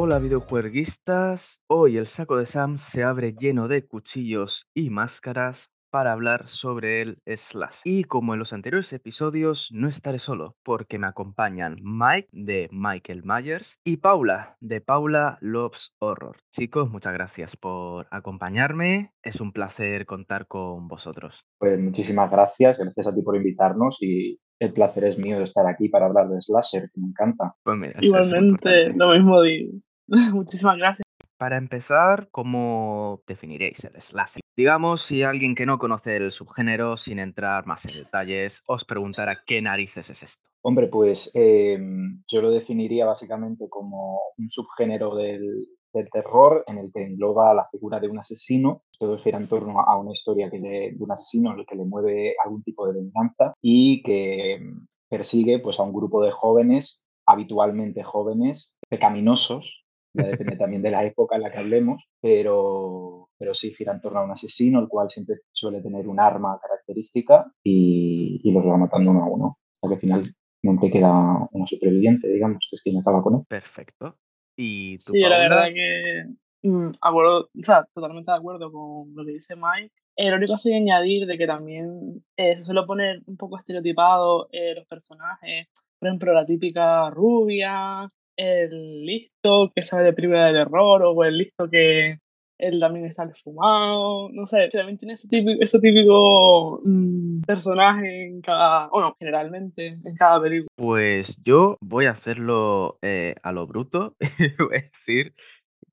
Hola videojueguistas, hoy el saco de Sam se abre lleno de cuchillos y máscaras para hablar sobre el Slash. Y como en los anteriores episodios, no estaré solo, porque me acompañan Mike de Michael Myers y Paula de Paula Loves Horror. Chicos, muchas gracias por acompañarme, es un placer contar con vosotros. Pues muchísimas gracias, gracias a ti por invitarnos y el placer es mío de estar aquí para hablar de Slasher, que me encanta. Pues mira, es Igualmente, lo mismo digo. Muchísimas gracias. Para empezar, ¿cómo definiréis el slasher? Digamos, si alguien que no conoce el subgénero, sin entrar más en detalles, os preguntara qué narices es esto. Hombre, pues eh, yo lo definiría básicamente como un subgénero del, del terror en el que engloba la figura de un asesino. Todo gira en torno a una historia que le- de un asesino en el que le mueve algún tipo de venganza y que mm, persigue pues, a un grupo de jóvenes, habitualmente jóvenes, pecaminosos, ya depende también de la época en la que hablemos, pero, pero sí gira en torno a un asesino, el cual siempre suele tener un arma característica y, y los va matando uno a uno, hasta que finalmente queda una superviviente, digamos, que es quien acaba con él. Perfecto. ¿Y tú, Sí, la verdad que mm, acuerdo, o sea, totalmente de acuerdo con lo que dice Mike. Eh, lo único que sí añadir de que también eh, se suele poner un poco estereotipado eh, los personajes. Por ejemplo, la típica rubia, el listo que sabe de película de terror, o el listo que él también está esfumado. No sé, también tiene ese típico, ese típico mm, personaje en cada, bueno, generalmente en cada película. Pues yo voy a hacerlo eh, a lo bruto. voy a decir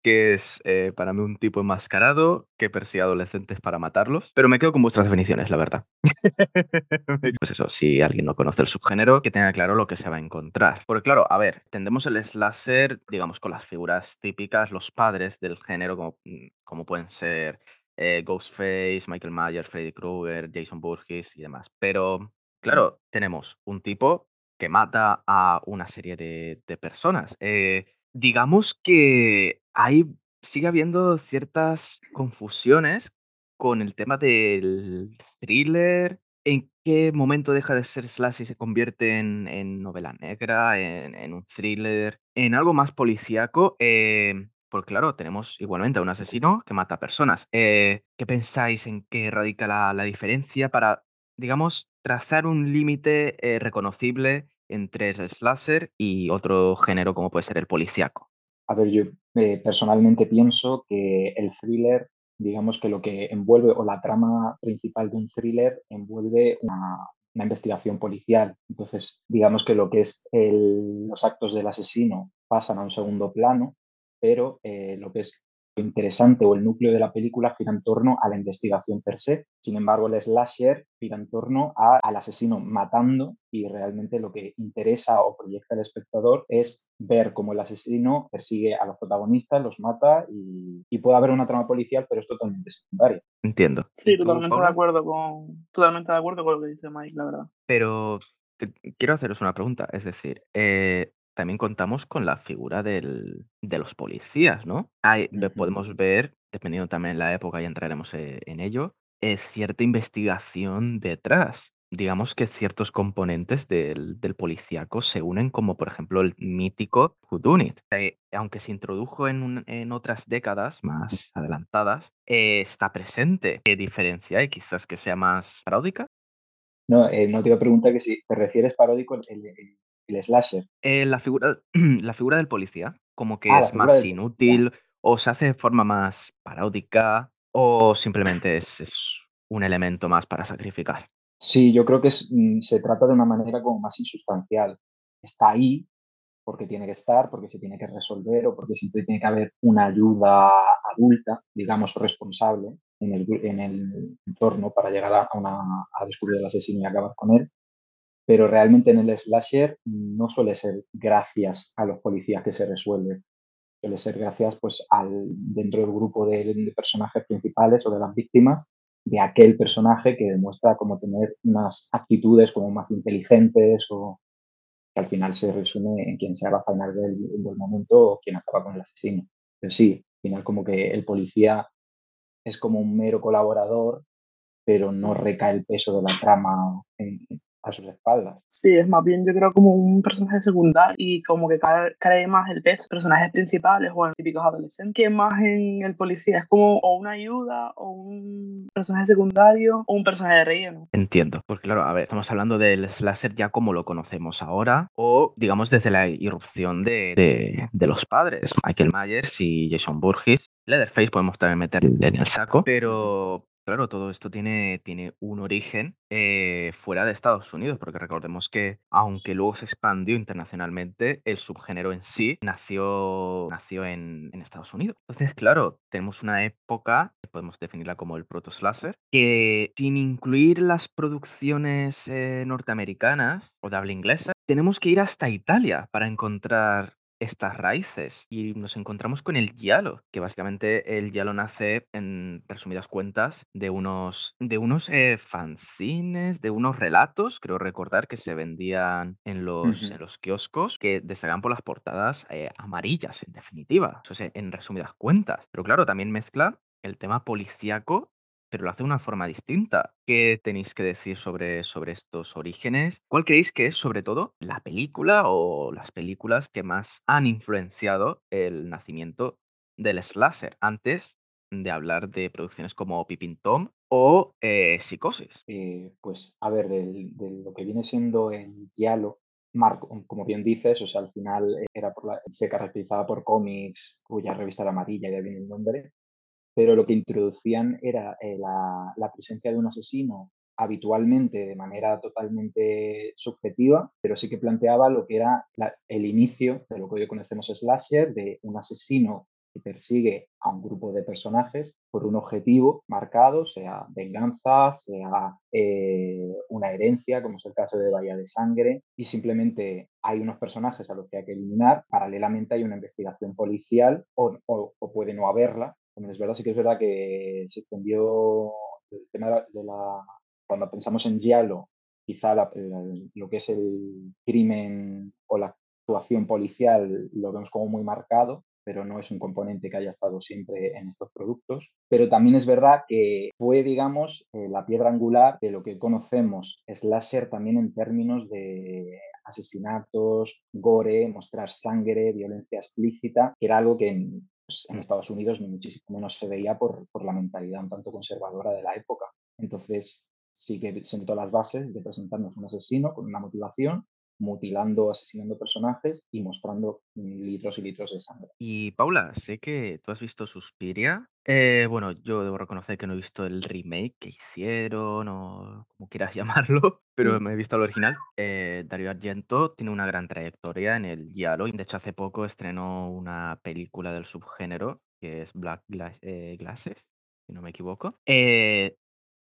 que es eh, para mí un tipo enmascarado que persigue adolescentes para matarlos. Pero me quedo con vuestras definiciones, la verdad. pues eso, si alguien no conoce el subgénero, que tenga claro lo que se va a encontrar. Porque claro, a ver, tendemos el slasher, digamos, con las figuras típicas, los padres del género, como, mm, como pueden ser eh, Ghostface, Michael Myers, Freddy Krueger, Jason Voorhees y demás. Pero claro, tenemos un tipo que mata a una serie de, de personas. Eh, digamos que ahí sigue habiendo ciertas confusiones con el tema del thriller. ¿En qué momento deja de ser slash y se convierte en, novela negra, en, un thriller, en algo más policíaco? Eh, porque claro, tenemos igualmente a un asesino que mata personas. Eh, ¿Qué pensáis en qué radica la, la diferencia para, digamos, trazar un límite eh, reconocible entre el slasher y otro género como puede ser el policíaco? A ver, yo eh, personalmente pienso que el thriller, digamos que lo que envuelve o la trama principal de un thriller envuelve una, investigación policial. Entonces, digamos que lo que es los actos del asesino pasan a un segundo plano, pero eh, lo que es interesante o el núcleo de la película gira en torno a la investigación per se. Sin embargo, el slasher gira en torno a- al asesino matando y realmente lo que interesa o proyecta al espectador es ver cómo el asesino persigue a los protagonistas, los mata y, y puede haber una trama policial, pero es totalmente secundaria. Entiendo. Sí, ¿Y tú, totalmente de acuerdo con totalmente de acuerdo con lo que dice Mike, la verdad. Pero te- quiero haceros una pregunta, es decir, eh, también contamos con la figura del- de los policías, ¿no? Hay, ve- Ujú. podemos ver, dependiendo también de la época, y entraremos eh, en ello, eh, cierta investigación detrás. Digamos que ciertos componentes del, del policíaco se unen, como por ejemplo el mítico whodunit. Eh, aunque se introdujo en, un- en otras décadas más adelantadas, eh, está presente. ¿Qué diferencia hay? Quizás que sea más paródica. No, no te iba a preguntar que si te refieres paródico el, el- el slasher. Eh, la figura, la figura del policía, como que Ah, es más policía. inútil, o se hace de forma más paródica, o simplemente es, es un elemento más para sacrificar. Sí, yo creo que es, mm, se trata de una manera como más insustancial. Está ahí porque tiene que estar, porque se tiene que resolver o porque siempre tiene que haber una ayuda adulta, digamos, responsable en el, en el entorno para llegar a, a una, a descubrir al asesino y acabar con él. Pero realmente en el slasher no suele ser gracias a los policías que se resuelve. Suele ser gracias pues, al, dentro del grupo de, personajes principales o de las víctimas de aquel personaje que demuestra como tener unas actitudes como más inteligentes o que al final se resume en quien sea la final del, del momento o quien acaba con el asesino. Pero sí, al final como que el policía es como un mero colaborador, pero no recae el peso de la trama en- a sus espaldas. Sí, es más bien yo creo como un personaje secundario y como que cae, cae más el peso personajes principales o típicos adolescentes que más en el policía. Es como o una ayuda o un personaje secundario o un personaje de relleno. Entiendo, porque claro, a ver, estamos hablando del slasher ya como lo conocemos ahora o digamos desde la irrupción de, de, de los padres, Michael Myers y Jason Burgess. Leatherface podemos también meterle en el saco, pero Claro, todo esto tiene, tiene un origen eh, fuera de Estados Unidos, porque recordemos que aunque luego se expandió internacionalmente, el subgénero en sí nació, nació en, en Estados Unidos. Entonces, claro, tenemos una época, podemos definirla como el proto-slasher, que sin incluir las producciones eh, norteamericanas o de habla inglesa, tenemos que ir hasta Italia para encontrar estas raíces y nos encontramos con el giallo, que básicamente el giallo nace, en resumidas cuentas, de unos, de unos eh, fanzines, de unos relatos, creo recordar, que se vendían en los, en los kioscos, que destacan por las portadas eh, amarillas, en definitiva. Eso es en resumidas cuentas. Pero claro, también mezcla el tema policíaco pero lo hace de una forma distinta. ¿Qué tenéis que decir sobre, sobre estos orígenes? ¿Cuál creéis que es, sobre todo, la película o las películas que más han influenciado el nacimiento del slasher antes de hablar de producciones como Pippin Tom o eh, Psicosis? Eh, pues a ver, de, lo que viene siendo en Giallo, Marco, como bien dices, o sea, al final eh, era por la, se caracterizaba por cómics, cuya revista era amarilla, ya viene el nombre, pero lo que introducían era eh, la, presencia de un asesino habitualmente de manera totalmente subjetiva, pero sí que planteaba lo que era el inicio de lo que hoy conocemos slasher, de un asesino que persigue a un grupo de personajes por un objetivo marcado, sea venganza, sea eh, una herencia, como es el caso de Bahía de Sangre, y simplemente hay unos personajes a los que hay que eliminar, paralelamente hay una investigación policial o puede no haberla. Es verdad, sí que es verdad que se extendió el tema de la, cuando pensamos en Giallo, quizá lo que es el crimen o la actuación policial lo vemos como muy marcado, pero no es un componente que haya estado siempre en estos productos. Pero también es verdad que fue, digamos, eh, la piedra angular de lo que conocemos slasher también en términos de asesinatos, gore, mostrar sangre, violencia explícita, que era algo que pues, en Estados Unidos ni muchísimo menos se veía por, por la mentalidad un tanto conservadora de la época. Entonces, sí que sentó las bases de presentarnos un asesino con una motivación mutilando, asesinando personajes y mostrando litros y litros de sangre. Y Paula, sé que tú has visto Suspiria. Eh, bueno, yo debo reconocer que no he visto el remake que hicieron o como quieras llamarlo, pero Mm. me he visto el original. Eh, Dario Argento tiene una gran trayectoria en el giallo. y De hecho, hace poco estrenó una película del subgénero que es Black Gla- eh, Glasses, si no me equivoco. Eh,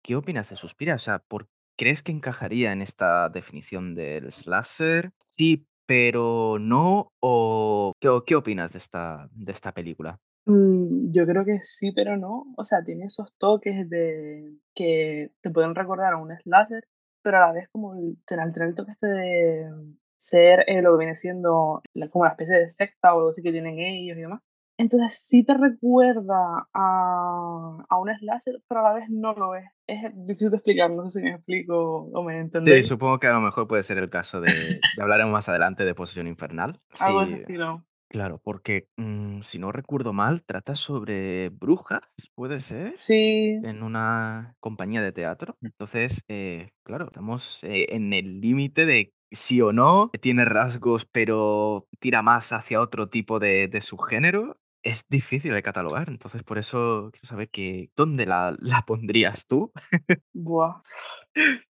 ¿qué opinas de Suspiria? O sea, ¿por ¿Crees que encajaría en esta definición del slasher? Sí, pero no, o ¿qué, qué opinas de esta, de esta película? Mm, yo creo que sí, pero no. O sea, tiene esos toques de que te pueden recordar a un slasher, pero a la vez como el, tener, el toque este de ser eh, lo que viene siendo como una especie de secta o algo así que tienen ellos y demás. Entonces sí te recuerda a, a un slasher, pero a la vez no lo es. Es difícil de explicar, no sé si me explico o me Sí, entendéis. supongo que a lo mejor puede ser el caso de, ya hablaremos más adelante de Posesión Infernal. Algo de Sí, estilo. claro, porque mm, si no recuerdo mal, trata sobre brujas, ¿puede ser? Sí, en una compañía de teatro. Entonces, eh, claro, estamos eh, en el límite de sí o no, tiene rasgos, pero tira más hacia otro tipo de, de subgénero. Es difícil de catalogar, entonces por eso quiero saber que, ¿dónde la, la pondrías tú? buah.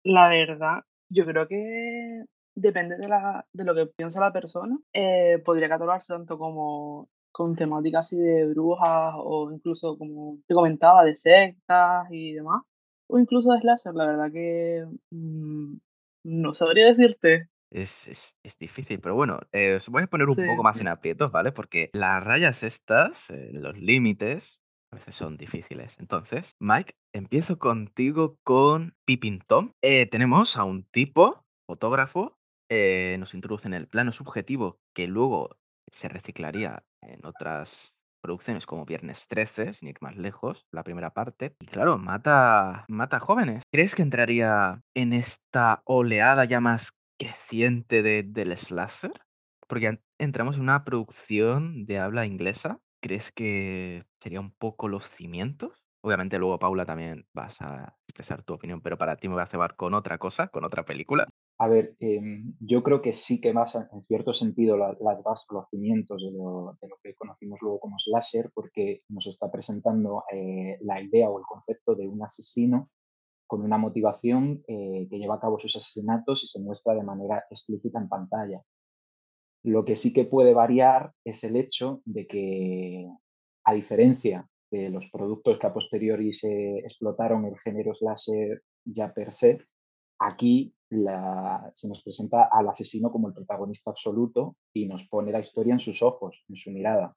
La verdad, yo creo que depende de, la, de lo que piensa la persona. eh, podría catalogarse tanto como con temática así de brujas o incluso como te comentaba de sectas y demás. O incluso de slasher, la verdad que mm, no sabría decirte. Es, es, es difícil, pero bueno, eh, os voy a poner un Sí. poco más en aprietos, ¿vale? Porque las rayas estas, eh, los límites, a veces son difíciles. Entonces, Mike, empiezo contigo con Pippin Tom. Eh, tenemos a un tipo, fotógrafo, nos introduce en el plano subjetivo que luego se reciclaría en otras producciones como Viernes 13, sin ir más lejos, la primera parte, y claro, mata, mata jóvenes. ¿Crees que entraría en esta oleada ya más creciente de, del slasher? Porque entramos en una producción de habla inglesa. ¿Crees que sería un poco los cimientos? Obviamente luego, Paula, también vas a expresar tu opinión, pero para ti me voy a cebar con otra cosa, con otra película. A ver, em, yo creo que sí que más en cierto sentido las bases, los cimientos de lo, de lo, que conocimos luego como slasher, porque nos está presentando eh, la idea o el concepto de un asesino con una motivación eh, que lleva a cabo sus asesinatos y se muestra de manera explícita en pantalla. Lo que sí que puede variar es el hecho de que, a diferencia de los productos que a posteriori se explotaron el género slasher ya per se, aquí se nos presenta al asesino como el protagonista absoluto y nos pone la historia en sus ojos, en su mirada.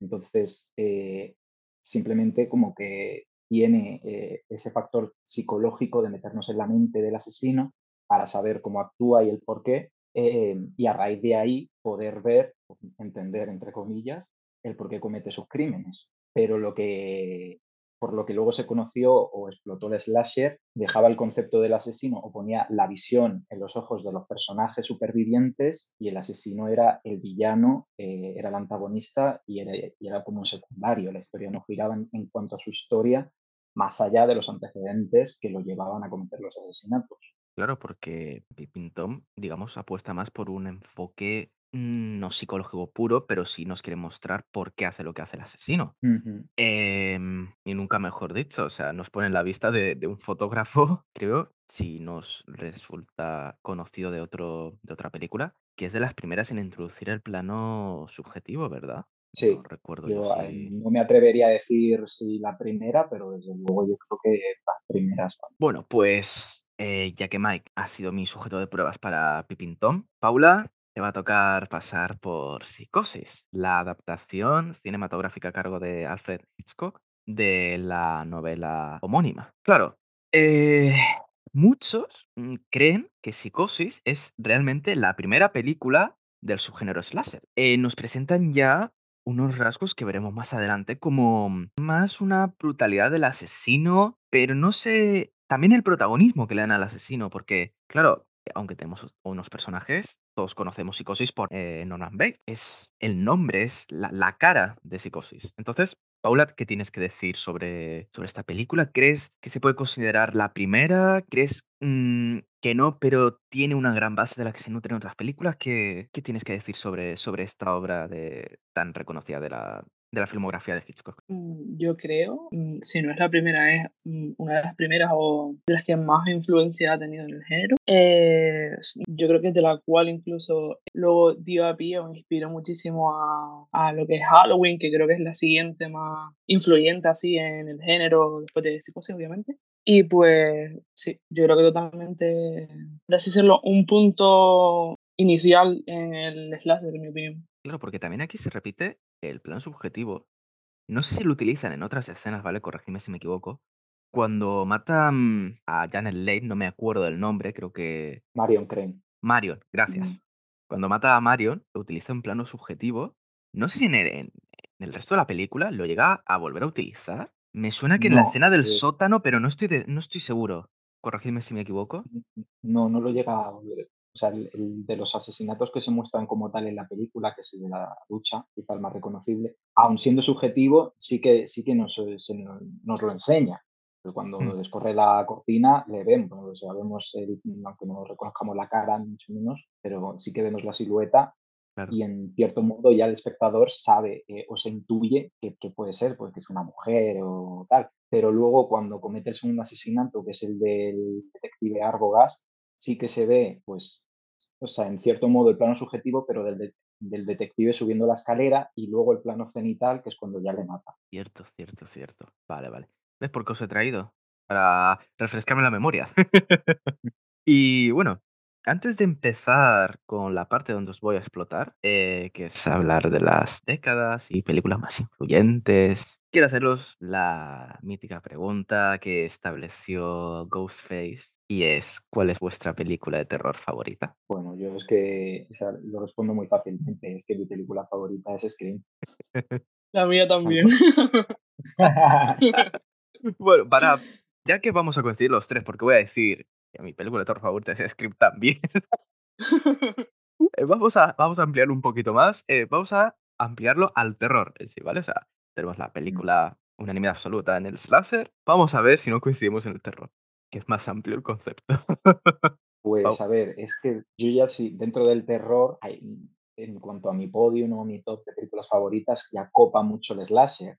Entonces, eh, simplemente como que tiene eh, ese factor psicológico de meternos en la mente del asesino para saber cómo actúa y el por qué, eh, y a raíz de ahí poder ver, entender, entre comillas, el por qué comete sus crímenes. Pero lo que por lo que luego se conoció o explotó el slasher, dejaba el concepto del asesino o ponía la visión en los ojos de los personajes supervivientes y el asesino era el villano, eh, era el antagonista y era, como un secundario. La historia no giraba en, cuanto a su historia más allá de los antecedentes que lo llevaban a cometer los asesinatos. Claro, porque Pippin Tom, digamos, apuesta más por un enfoque Mm, no psicológico puro, pero sí nos quiere mostrar por qué hace lo que hace el asesino. Em, y nunca mejor dicho, o sea, nos pone en la vista de, un fotógrafo, creo, si nos resulta conocido de, otro, de otra película, que es de las primeras en introducir el plano subjetivo, ¿verdad? Sí, no recuerdo yo, no me atrevería a decir si la primera, pero desde luego yo creo que las primeras. Bueno, pues eh, ya que Mike ha sido mi sujeto de pruebas para Pippin Tom, Paula, te va a tocar pasar por Psicosis, la adaptación cinematográfica a cargo de Alfred Hitchcock de la novela homónima. Claro, eh, muchos mm, creen que Psicosis es realmente la primera película del subgénero slasher. Eh, nos presentan ya unos rasgos que veremos más adelante como más una brutalidad del asesino, pero no sé, también el protagonismo que le dan al asesino, porque, claro, aunque tenemos unos personajes, todos conocemos Psicosis por eh, Norman Bates. Es el nombre, es la, cara de Psicosis. Entonces, Paula, ¿qué tienes que decir sobre, sobre esta película? ¿Crees que se puede considerar la primera? ¿Crees mm, que no, pero tiene una gran base de la que se nutren otras películas? ¿Qué, qué tienes que decir sobre, sobre esta obra de, tan reconocida de la, de la filmografía de Hitchcock? Mm, yo creo, mm, si no es la primera, es mm, una de las primeras o de las que más influencia ha tenido en el género. Eh, yo creo que es de la cual incluso luego dio a pie o inspiró muchísimo a, a, lo que es Halloween, que creo que es la siguiente más influyente así en el género, después de Psicosis, obviamente. Y pues sí, yo creo que totalmente, por así decirlo, un punto inicial en el slasher, en mi opinión. Claro, porque también aquí se repite el plano subjetivo. No sé si lo utilizan en otras escenas, ¿vale? Corregidme si me equivoco. Cuando matan a Janet Leigh, no me acuerdo del nombre, creo que... Marion Crane. Marion, gracias. Cuando mata a Marion, lo utiliza en plano subjetivo. No sé si en el, resto de la película lo llega a volver a utilizar. Me suena que en la escena del eh sótano, pero no estoy, no estoy seguro. Corregidme si me equivoco. No, no lo llega a volver. O sea, el, de los asesinatos que se muestran como tal en la película, que es el de la ducha, quizá el más reconocible, aun siendo subjetivo, sí que, sí que nos, nos lo enseña. Pero cuando mm. descorre la cortina, le vemos, o sea, vemos, aunque no reconozcamos la cara, mucho menos, pero sí que vemos la silueta y en cierto modo ya el espectador sabe eh, o se intuye que, puede ser, porque es una mujer o tal. Pero luego cuando comete el segundo asesinato, que es el del detective Arbogast, sí que se ve, pues, o sea, en cierto modo el plano subjetivo, pero del, del detective subiendo la escalera y luego el plano cenital, que es cuando ya le mata. Cierto, cierto, cierto. Vale, vale. ¿Ves por qué os he traído? Para refrescarme la memoria. y bueno, antes de empezar con la parte donde os voy a explotar, eh, que es hablar de las décadas y películas más influyentes, quiero haceros la mítica pregunta que estableció Ghostface y es, ¿cuál es vuestra película de terror favorita? Bueno, yo es que lo respondo muy fácilmente, es que mi película favorita es Scream. La mía también. bueno, para. Ya que vamos a coincidir los tres, porque voy a decir que mi película de terror favorita es Script también. Eh, vamos, a, vamos a ampliarlo un poquito más. Eh, vamos a ampliarlo al terror sí, ¿vale? O sea, tenemos la película unanimidad absoluta en el slasher. Vamos a ver si no coincidimos en el terror, que es más amplio el concepto. pues a ver, es que yo ya sí, dentro del terror, en cuanto a mi podio o mi top de películas favoritas, ya copa mucho el slasher.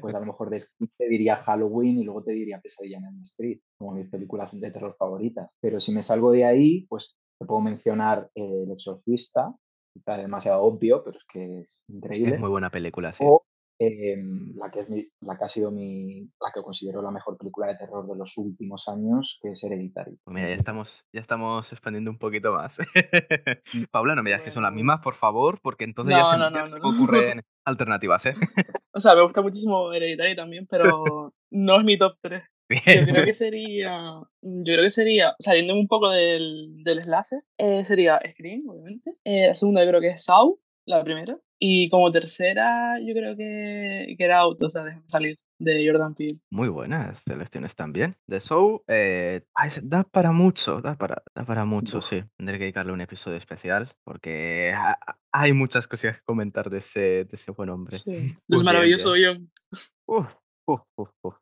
pues a lo mejor de te diría Halloween y luego te diría Pesadilla en el Street, como mis películas de terror favoritas. Pero si me salgo de ahí, pues te puedo mencionar El Exorcista, quizá demasiado obvio, pero es que es increíble. Es muy buena película, sí. O em, la, que es la que ha sido mi, la que considero la mejor película de terror de los últimos años, que es Hereditary. Pues mira, ya estamos, ya estamos expandiendo un poquito más. Paula, no me digas que son las mismas, por favor, porque entonces ya se, me ocurren alternativas, ¿eh? o sea, me gusta muchísimo Hereditary también, pero no es mi top 3. Yo creo que sería, yo creo que sería, saliendo un poco del, del slasher, eh, sería Scream, obviamente. Eh, la segunda yo creo que es Saw, la primera. Y como tercera yo creo que, que era Auto, o sea, déjame salir, de Jordan Peele. Muy buenas selecciones también. De Saw, eh, da para mucho, da para, da para mucho, sí. Tendré que dedicarle un episodio especial porque hay muchas cosas que comentar de ese, de ese buen hombre. Sí, es maravilloso bien. Uf, uf, uf, uf.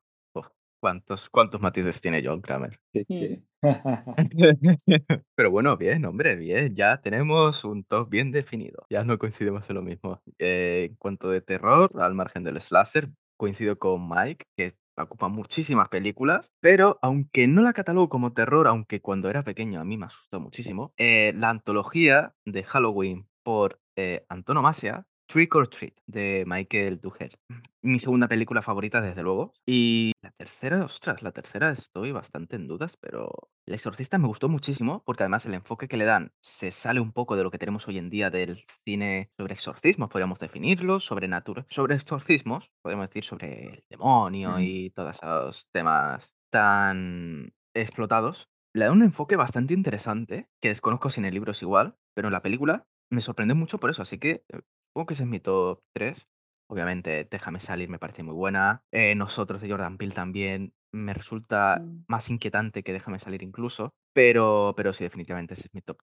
¿Cuántos, cuántos matices tiene John Kramer? Sí, sí. Pero bueno, bien, hombre, bien. Ya tenemos un top bien definido. Ya no coincidimos en lo mismo. Eh, en cuanto de terror, al margen del slasher, coincido con Mike, que ocupa muchísimas películas, pero aunque no la catalogo como terror, aunque cuando era pequeño a mí me asustó muchísimo, eh, la antología de Halloween por eh, Antonomasia Trick or Treat de Michael Duher. Mi segunda película favorita, desde luego. Y la tercera, ostras, la tercera estoy bastante en dudas, pero El Exorcista me gustó muchísimo porque además el enfoque que le dan se sale un poco de lo que tenemos hoy en día del cine sobre exorcismos, podríamos definirlo, sobre sobre exorcismos, podemos decir sobre el demonio y todos esos temas tan explotados. Le da un enfoque bastante interesante, que desconozco si en el libro es igual, pero en la película me sorprendió mucho por eso, así que eh, Supongo que ese es mi top 3. Obviamente, Déjame salir me parece muy buena. Eh, Nosotros de Jordan Peele también me resulta más inquietante que Déjame salir incluso. Pero, pero sí, definitivamente ese es mi top.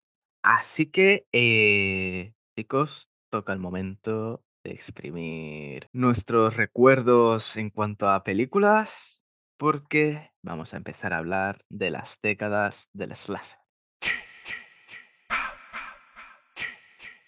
Así que, eh, chicos, toca el momento de exprimir nuestros recuerdos en cuanto a películas, porque vamos a empezar a hablar de las décadas del slasher.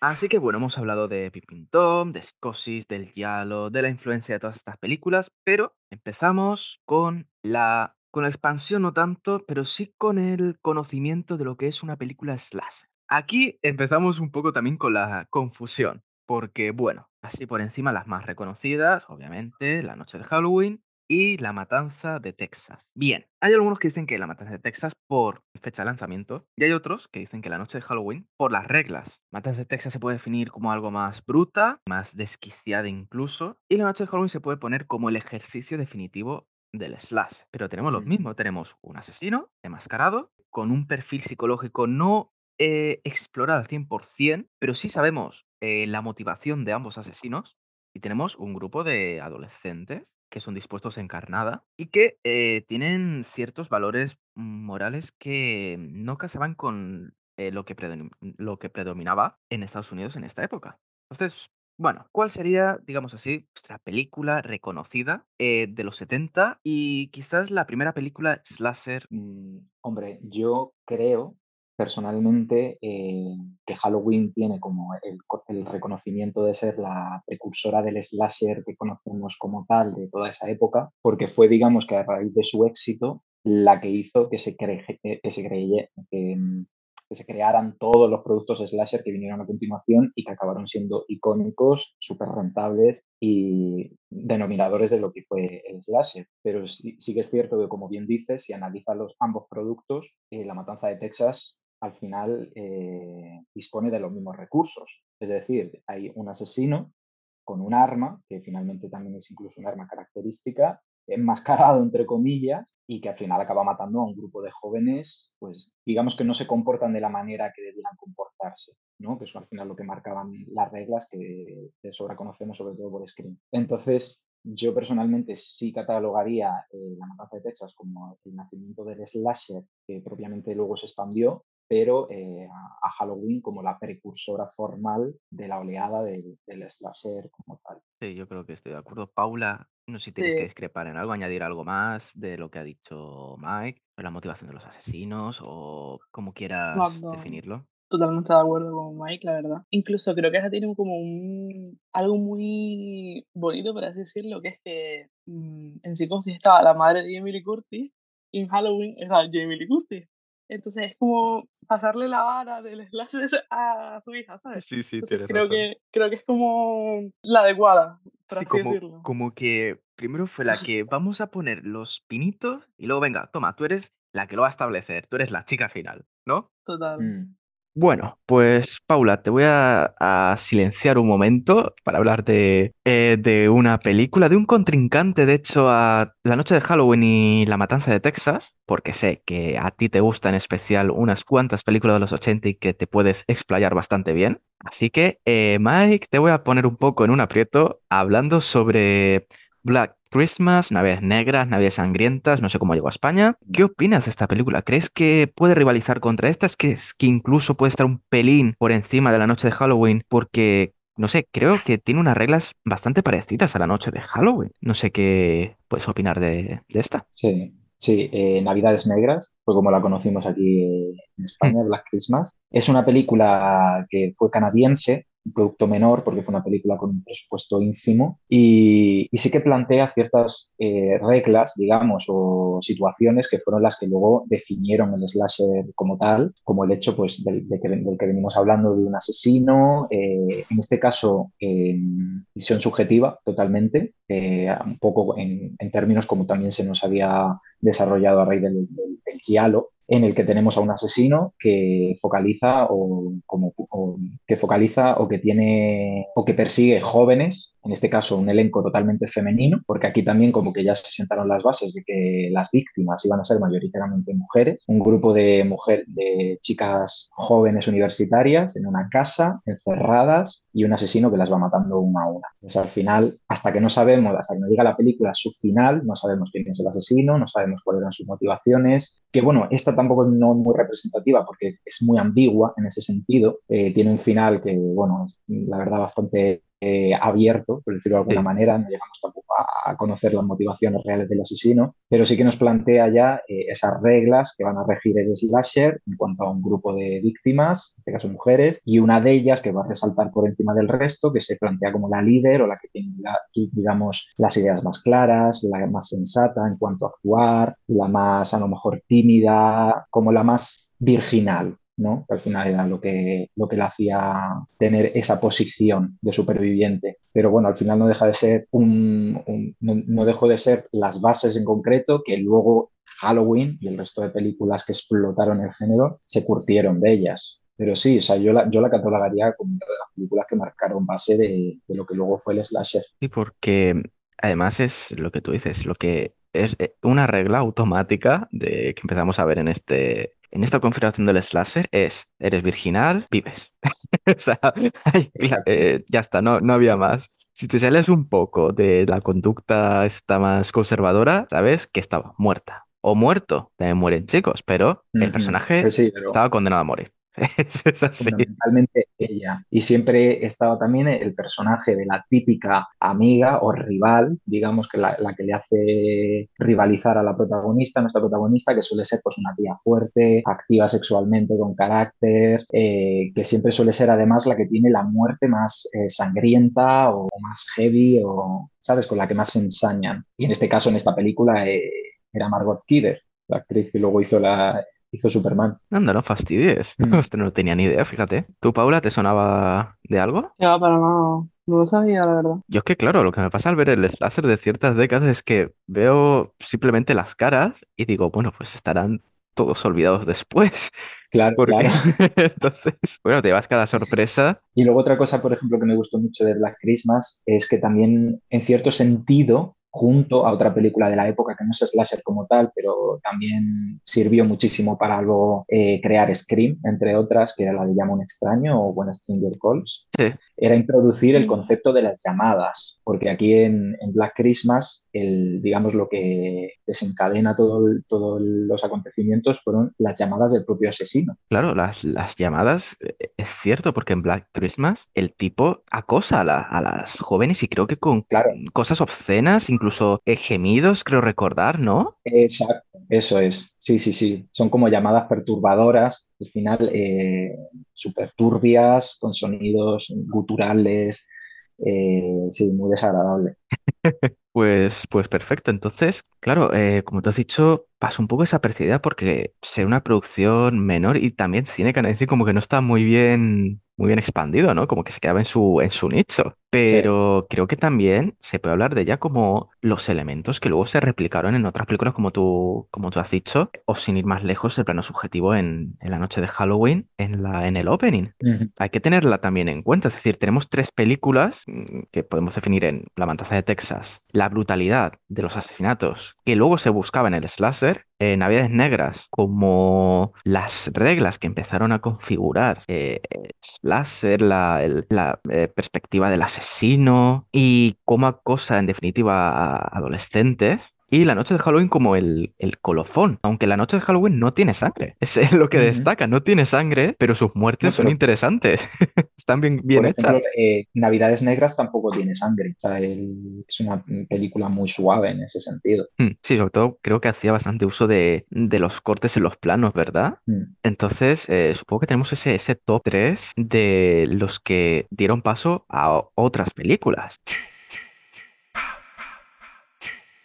Así que bueno, hemos hablado de Pippin Tom, de Scosis, del Giallo, de la influencia de todas estas películas, pero empezamos con la, con la expansión no tanto, pero sí con el conocimiento de lo que es una película slash. Aquí empezamos un poco también con la confusión, porque bueno, así por encima las más reconocidas, obviamente, La Noche de Halloween, y La Matanza de Texas. Bien, hay algunos que dicen que La Matanza de Texas por fecha de lanzamiento y hay otros que dicen que La Noche de Halloween por las reglas. Matanza de Texas se puede definir como algo más bruta, más desquiciada incluso, y La Noche de Halloween se puede poner como el ejercicio definitivo del slash. Pero tenemos lo mismo, tenemos un asesino enmascarado con un perfil psicológico no eh, explorado al 100%, pero sí sabemos eh, la motivación de ambos asesinos y tenemos un grupo de adolescentes que son dispuestos en carnada y que eh, tienen ciertos valores morales que no casaban con eh, lo, que lo que predominaba en Estados Unidos en esta época. Entonces, bueno, ¿cuál sería, digamos así, nuestra película reconocida eh, de los 70 y quizás la primera película slasher? Mm, hombre, yo creo personalmente eh, que Halloween tiene como el, reconocimiento de ser la precursora del slasher que conocemos como tal de toda esa época, porque fue, digamos, que a raíz de su éxito la que hizo que se, que se creyera que, se crearan todos los productos slasher que vinieron a continuación y que acabaron siendo icónicos, súper rentables y denominadores de lo que fue el slasher. Pero sí, que es cierto que, como bien dices, si analizas los ambos productos, eh, La Matanza de Texas al final eh, dispone de los mismos recursos. Es decir, hay un asesino con un arma, que finalmente también es incluso un arma característica, enmascarado entre comillas y que al final acaba matando a un grupo de jóvenes, pues digamos que no se comportan de la manera que debían comportarse. ¿no? que es al final lo que marcaban las reglas que de sobra conocemos, sobre todo por Scream. Entonces, yo personalmente sí catalogaría eh, La Matanza de Texas como el nacimiento del slasher, que propiamente luego se expandió, pero eh, a, Halloween como la precursora formal de la oleada del, slasher como tal. Sí, yo creo que estoy de acuerdo. Paula, no sé si tienes que discrepar en algo, añadir algo más de lo que ha dicho Mike, la motivación de los asesinos o como quieras definirlo totalmente de acuerdo con Mike, la verdad. Incluso creo que esa tiene como un algo muy bonito, por así decirlo, que es que mm, en Psicosis estaba la madre de Emily Curtis y en Halloween estaba Jamie Lee Curtis. Entonces es como pasarle la vara del slasher a su hija, ¿sabes? Sí, sí, Entonces, creo que creo que es como la adecuada, por así como, decirlo. Como que primero fue la que vamos a poner los pinitos y luego venga, toma, tú eres la que lo va a establecer, tú eres la chica final, ¿no? Total. Mm. Bueno, pues Paula, te voy a, silenciar un momento para hablar de, eh, de, una película, de un contrincante, de hecho, a La Noche de Halloween y La Matanza de Texas, porque sé que a ti te gustan en especial unas cuantas películas de los 80 y que te puedes explayar bastante bien. Así que, eh, Mike, te voy a poner un poco en un aprieto hablando sobre Black Christmas, Navidades Negras, Navidades Sangrientas, no sé cómo llegó a España. ¿Qué opinas de esta película? ¿Crees que puede rivalizar contra estas? que incluso puede estar un pelín por encima de la noche de Halloween? Porque, no sé, creo que tiene unas reglas bastante parecidas a la noche de Halloween. No sé qué puedes opinar de, esta. Sí, Sí, eh, Navidades Negras, fue como la conocimos aquí en España, Black Christmas. Es una película que fue canadiense, un producto menor porque fue una película con un presupuesto ínfimo y, sí que plantea ciertas eh, reglas, digamos, o situaciones que fueron las que luego definieron el slasher como tal, como el hecho pues, del, de que, del que venimos hablando de un asesino, eh, en este caso en visión subjetiva totalmente, eh, un poco en, términos como también se nos había desarrollado a raíz del, del, del giallo, en el que tenemos a un asesino que focaliza o, como, que focaliza o que tiene o que persigue jóvenes, en este caso un elenco totalmente femenino, porque aquí también como que ya se sentaron las bases de que las víctimas iban a ser mayoritariamente mujeres, un grupo de mujeres de chicas jóvenes universitarias en una casa encerradas y un asesino que las va matando una a una. Entonces al final, hasta que no sabemos, hasta que no llega la película su final, no sabemos quién es el asesino, no sabemos cuáles eran sus motivaciones, que bueno, esta tampoco no muy representativa porque es muy ambigua en ese sentido. Eh, tiene un final que, bueno, la verdad bastante eh, abierto, por decirlo de alguna manera, no llegamos tampoco a, conocer las motivaciones reales del asesino, pero sí que nos plantea ya eh, esas reglas que van a regir el slasher en cuanto a un grupo de víctimas, en este caso mujeres, y una de ellas que va a resaltar por encima del resto, que se plantea como la líder o la que tiene, digamos, las ideas más claras, la más sensata en cuanto a actuar, la más a lo mejor tímida, como la más virginal, ¿no? Que al final era lo que, lo que le hacía tener esa posición de superviviente. Pero bueno, al final no deja de ser un, no, dejó de ser las bases en concreto que luego Halloween y el resto de películas que explotaron el género se curtieron de ellas. Pero sí, o sea, yo la, yo la catalogaría como una de las películas que marcaron base de, de lo que luego fue el slasher. Sí, porque además es lo que tú dices, lo que es eh, una regla automática de que empezamos a ver en este en esta configuración del slasher es, eres virginal, vives. o sea, eh, ya está, no, no había más. Si te sales un poco de la conducta esta más conservadora, sabes que estaba muerta. O muerto, también mueren chicos, pero el personaje pues estaba condenado a morir. es así. Fundamentalmente ella. Y siempre estaba también el personaje de la típica amiga o rival, digamos que la, que le hace rivalizar a la protagonista, nuestra protagonista, que suele ser pues una tía fuerte, activa sexualmente, con carácter, eh, que siempre suele ser además la que tiene la muerte más eh, sangrienta o más heavy o, ¿sabes?, con la que más se ensañan. Y en este caso, en esta película, eh, era Margot Kidder, la actriz que luego hizo la, hizo Superman. Anda, no fastidies. Mm. no tenía ni idea, fíjate. ¿Tú, Paula, te sonaba de algo? Ya, para nada. No lo sabía, la verdad. Yo es que, claro, lo que me pasa al ver el láser de ciertas décadas es que veo simplemente las caras y digo, bueno, pues estarán todos olvidados después. Claro, claro. Entonces, bueno, te vas cada sorpresa. Y luego otra cosa, por ejemplo, que me gustó mucho de Black Christmas es que también, en cierto sentido, junto a otra película de la época que no es slasher como tal, pero también sirvió muchísimo para algo eh, crear Scream, entre otras, que era la de Llama un extraño o Buena Stranger Calls. Era introducir el concepto de las llamadas, porque aquí en, Black Christmas, el, digamos, lo que desencadena todos todo los acontecimientos fueron las llamadas del propio asesino. Claro, las, las llamadas, eh, es cierto, porque en Black Christmas el tipo acosa a, las jóvenes y creo que con cosas obscenas, incluso eh, gemidos, creo recordar, ¿no? Exacto, eso es. Sí, sí, sí. Son como llamadas perturbadoras, al final eh, súper turbias, con sonidos guturales, eh, sí, muy desagradable. Pues, pues perfecto. Entonces, claro, eh, como tú has dicho, pasa un poco desapercibida porque ser una producción menor y también cine canadiense como que no está muy bien, muy bien expandido, ¿no? Como que se quedaba en su, en su nicho. Pero creo que también se puede hablar de ella como los elementos que luego se replicaron en otras películas, como tú, como tú has dicho, o sin ir más lejos, el plano subjetivo en, en la noche de Halloween, en, la, en el opening. Hay que tenerla también en cuenta. Es decir, tenemos tres películas mm, que podemos definir en La Matanza de Texas, la brutalidad de los asesinatos que luego se buscaba en el slasher, en Navidades Negras, como las reglas que empezaron a configurar eh, slasher, la, la eh, perspectiva del asesino y cómo acosa en definitiva a adolescentes, y la noche de Halloween como el, el, colofón, aunque la noche de Halloween no tiene sangre. Es lo que destaca, no tiene sangre, pero sus muertes son interesantes. Están bien, bien hechas. Eh, Navidades Negras tampoco tiene sangre. es una película muy suave en ese sentido. Mm, sí, sobre todo creo que hacía bastante uso de, de los cortes en los planos, ¿verdad? Mm. Entonces, eh, supongo que tenemos ese, ese top 3 de los que dieron paso a otras películas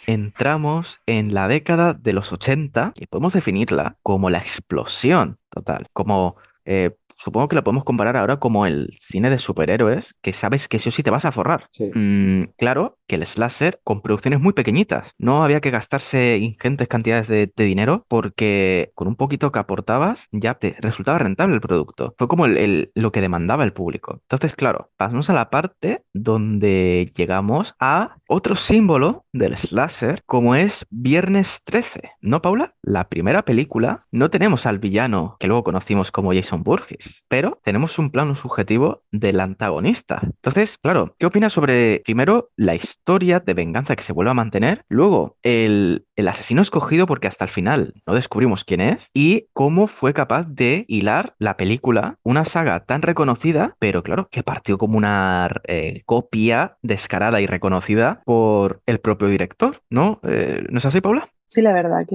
entramos en la década de los 80 y podemos definirla como la explosión total, como eh, supongo que lo podemos comparar ahora como el cine de superhéroes, que sabes que sí o sí te vas a forrar. Mm, claro que el slasher con producciones muy pequeñitas. No había que gastarse ingentes cantidades de, dinero porque con un poquito que aportabas ya te resultaba rentable el producto. Fue como el, lo que demandaba el público. Entonces, claro, pasamos a la parte donde llegamos a otro símbolo del slasher, como es Viernes 13. ¿No, Paula? La primera película no tenemos al villano que luego conocimos como Jason Burgess pero tenemos un plano subjetivo del antagonista. Entonces, claro, ¿qué opinas sobre, primero, la historia de venganza que se vuelve a mantener? Luego, el, asesino escogido porque hasta el final no descubrimos quién es y cómo fue capaz de hilar la película, una saga tan reconocida, pero claro, que partió como una eh, copia descarada y reconocida por el propio director, ¿no? Eh, ¿No es así, Paula? Sí, la verdad que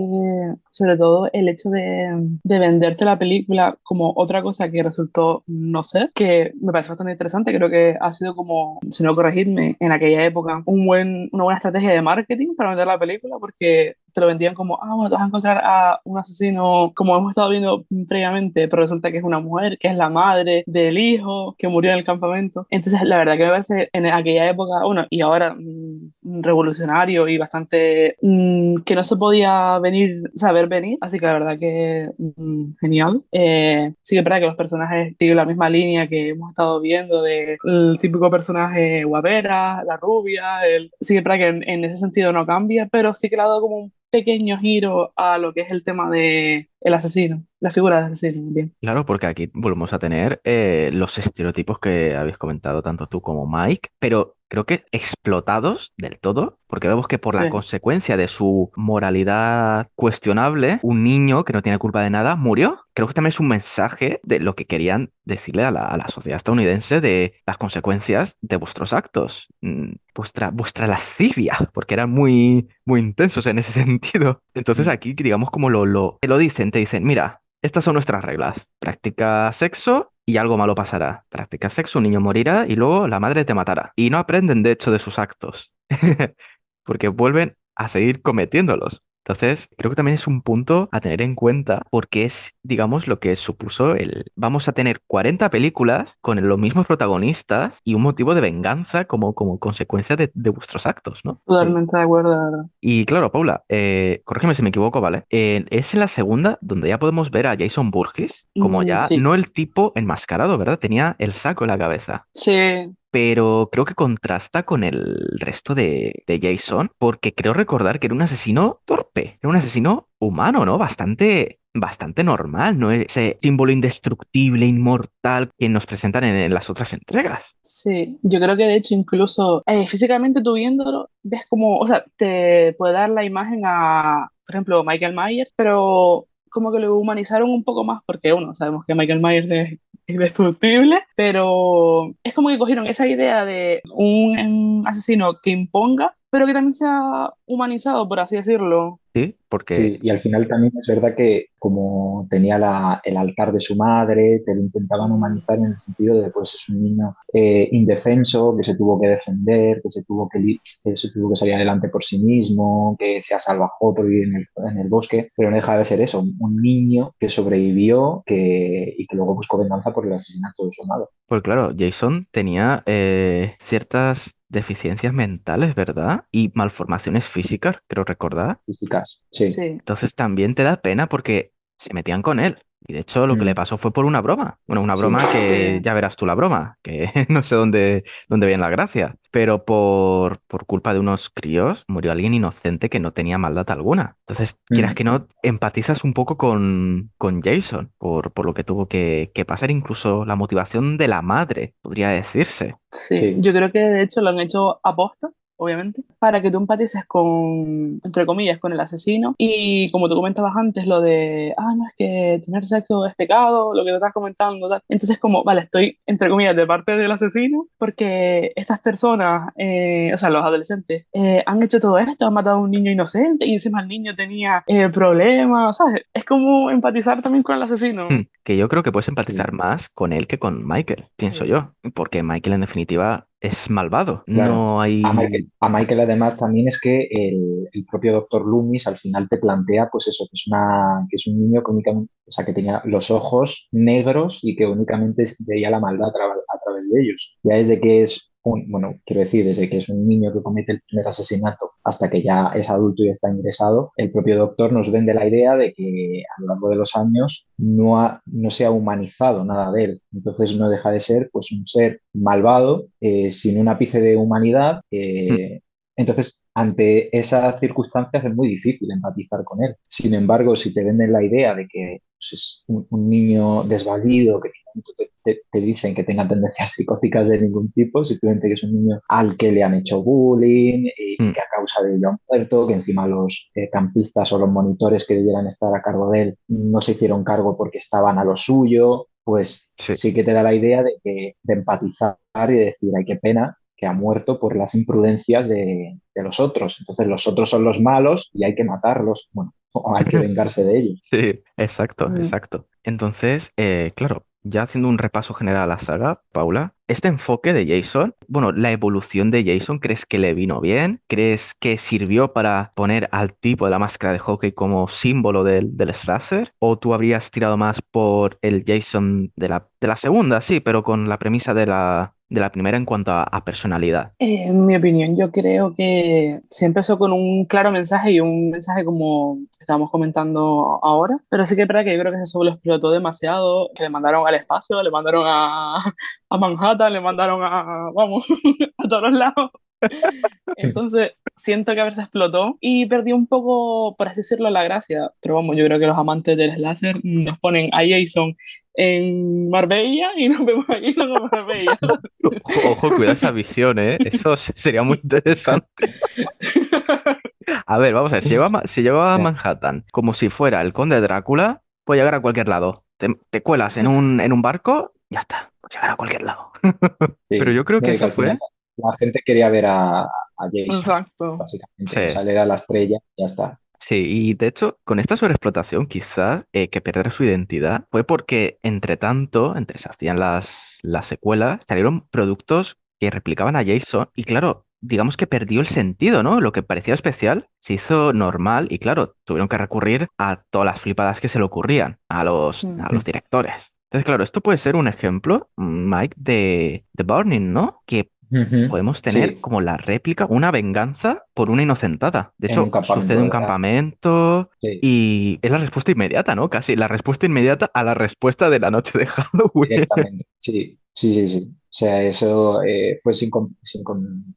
sobre todo el hecho de, de, venderte la película como otra cosa que resultó no sé, que me parece bastante interesante, creo que ha sido como, si no corregirme, en aquella época un buen, una buena estrategia de marketing para vender la película porque te lo vendían como, ah, bueno, te vas a encontrar a un asesino como hemos estado viendo previamente, pero resulta que es una mujer, que es la madre del hijo que murió en el campamento. Entonces, la verdad que me parece en aquella época, bueno, y ahora mm, revolucionario y bastante mm, que no se podía venir, saber venir, así que la verdad que mm, genial. Eh, sí que es verdad que los personajes siguen la misma línea que hemos estado viendo del típico personaje guapera, la rubia, el, sí que es verdad que en, en ese sentido no cambia, pero sí que le ha dado como un pequeño giro a lo que es el tema de el asesino, la figura del asesino. Bien. Claro, porque aquí volvemos a tener eh, los estereotipos que habéis comentado tanto tú como Mike, pero creo que explotados del todo, porque vemos que por la consecuencia de su moralidad cuestionable, un niño que no tiene culpa de nada murió. Creo que también es un mensaje de lo que querían decirle a la, sociedad estadounidense de las consecuencias de vuestros actos, mm, vuestra, vuestra lascivia, porque eran muy, muy intensos en ese sentido. Entonces mm. aquí, digamos, como lo, lo, lo dicen, te dicen, mira, estas son nuestras reglas. Practica sexo y algo malo pasará. Practica sexo, un niño morirá y luego la madre te matará. Y no aprenden, de hecho, de sus actos, porque vuelven a seguir cometiéndolos. Entonces, creo que también es un punto a tener en cuenta porque es, digamos, lo que supuso el... Vamos a tener 40 películas con los mismos protagonistas y un motivo de venganza como, como consecuencia de, vuestros actos, ¿no? Totalmente de acuerdo, la verdad. Y claro, Paula, eh, corrígeme si me equivoco, ¿vale? Eh, es en la segunda donde ya podemos ver a Jason Burgess como mm, ya no el tipo enmascarado, ¿verdad? Tenía el saco en la cabeza. Sí, pero creo que contrasta con el resto de, de Jason, porque creo recordar que era un asesino torpe, era un asesino humano, ¿no? Bastante, bastante normal, ¿no? Ese símbolo indestructible, inmortal que nos presentan en, las otras entregas. Sí, yo creo que de hecho incluso eh, físicamente tú viéndolo, ves como, o sea, te puede dar la imagen a, por ejemplo, Michael Myers, pero como que lo humanizaron un poco más porque, uno, sabemos que Michael Myers es indestructible, pero es como que cogieron esa idea de un, un asesino que imponga, pero que también sea humanizado, por así decirlo. Sí, porque Sí, y al final también es verdad que como tenía la- el altar de su madre, te lo intentaban humanizar en el sentido de pues es un niño eh, indefenso, que se tuvo que defender, que se tuvo que, se tuvo que salir adelante por sí mismo, que se asalvajó por vivir en el, en el bosque, pero no deja de ser eso, un, un niño que sobrevivió que, y que luego buscó venganza por el asesinato de su madre. Pues claro, Jason tenía eh, ciertas deficiencias mentales, ¿verdad? Y malformaciones físicas, creo recordar. Físicas, sí. Sí. Entonces también te da pena porque se metían con él. Y de hecho lo que le Mm. pasó fue por una broma. Bueno, una Sí. broma que Sí. ya verás tú la broma, que no sé dónde, dónde viene la gracia. Pero por, por culpa de unos críos murió alguien inocente que no tenía maldad alguna. Entonces, quieras Mm. que no, empatizas un poco con, con Jason por, por lo que tuvo que, que pasar, incluso la motivación de la madre, podría decirse. Sí, Sí. yo creo que de hecho lo han hecho aposta, obviamente, para que tú empatices con, entre comillas, con el asesino. Y como tú comentabas antes, lo de, ah, no, es que tener sexo es pecado, lo que te estás comentando, tal. Entonces, como, vale, estoy, entre comillas, de parte del asesino, porque estas personas, eh, o sea, los adolescentes, eh, han hecho todo esto, han matado a un niño inocente y encima el niño tenía eh, problemas, ¿sabes? Es como empatizar también con el asesino. Hmm, Que yo creo que puedes empatizar Sí. más con él que con Michael, pienso Sí. yo. Porque Michael en definitiva es malvado. Claro. No hay... A Michael, a Michael además también es que el, el propio doctor Loomis al final te plantea pues eso, que es, una, que es un niño que únicamente, o sea, que tenía los ojos negros y que únicamente veía la maldad a, tra- a través de ellos. Ya desde que es un, bueno, quiero decir, desde que es un niño que comete el primer asesinato hasta que ya es adulto y está ingresado, el propio doctor nos vende la idea de que a lo largo de los años no, ha, no se ha humanizado nada de él. Entonces no deja de ser pues un ser malvado, eh, sin un ápice de humanidad. eh, entonces, ante esas circunstancias es muy difícil empatizar con él. Sin embargo, si te venden la idea de que es un, un niño desvalido, que te, te- te dicen que tenga tendencias psicóticas de ningún tipo, simplemente que es un niño al que le han hecho bullying y Mm. que a causa de ello ha muerto, que encima los eh, campistas o los monitores que debieran estar a cargo de él no se hicieron cargo porque estaban a lo suyo, pues Sí. sí, que te da la idea de, que, de empatizar y de decir, ay, qué pena que ha muerto por las imprudencias de, de los otros. Entonces los otros son los malos y hay que matarlos, bueno, o hay que vengarse de ellos. Sí, exacto, Mm. exacto. Entonces, eh, claro, ya haciendo un repaso general a la saga, Paula, este enfoque de Jason, bueno, la evolución de Jason, ¿crees que le vino bien? ¿Crees que sirvió para poner al tipo de la máscara de hockey como símbolo del, del slasher? ¿O tú habrías tirado más por el Jason de la, de la segunda, sí, pero con la premisa de la, de la primera en cuanto a, a personalidad? Eh, En mi opinión, yo creo que se empezó con un claro mensaje y un mensaje como estábamos comentando ahora, pero sí que es verdad que yo creo que se sobreexplotó demasiado, que le mandaron al espacio, le mandaron a, a Manhattan, le mandaron a, vamos, a todos lados. Entonces, siento que a veces explotó y perdió un poco, por así decirlo, la gracia. Pero vamos, yo creo que los amantes del slasher nos ponen a Jason en Marbella y nos vemos a Jason en Marbella. Ojo, cuidado esa visión, ¿eh? Eso sería muy interesante. A ver, vamos a ver, si lleva, si lleva a Manhattan como si fuera el conde Drácula, puede llegar a cualquier lado. Te, te cuelas en un, en un barco, ya está, puede llegar a cualquier lado. Sí. Pero yo creo que eso fue... La gente quería ver a, a Jason, Exacto. básicamente. Sí. O sea, él era la estrella, ya está. Sí, y de hecho, con esta sobreexplotación, quizás eh, que perder su identidad fue porque, entre tanto, entre se hacían las, las secuelas, salieron productos que replicaban a Jason, y claro, digamos que perdió el sentido, ¿no? Lo que parecía especial se hizo normal, y claro, tuvieron que recurrir a todas las flipadas que se le ocurrían a los, a los directores. Entonces, claro, esto puede ser un ejemplo, Mike, de The Burning, ¿no? Que podemos tener como la réplica, una venganza por una inocentada. De hecho, sucede un campamento y es la respuesta inmediata, ¿no? Casi la respuesta inmediata a la respuesta de la noche de Halloween. Directamente, sí, sí, sí, sí. O sea, eso eh, fue sin, sin,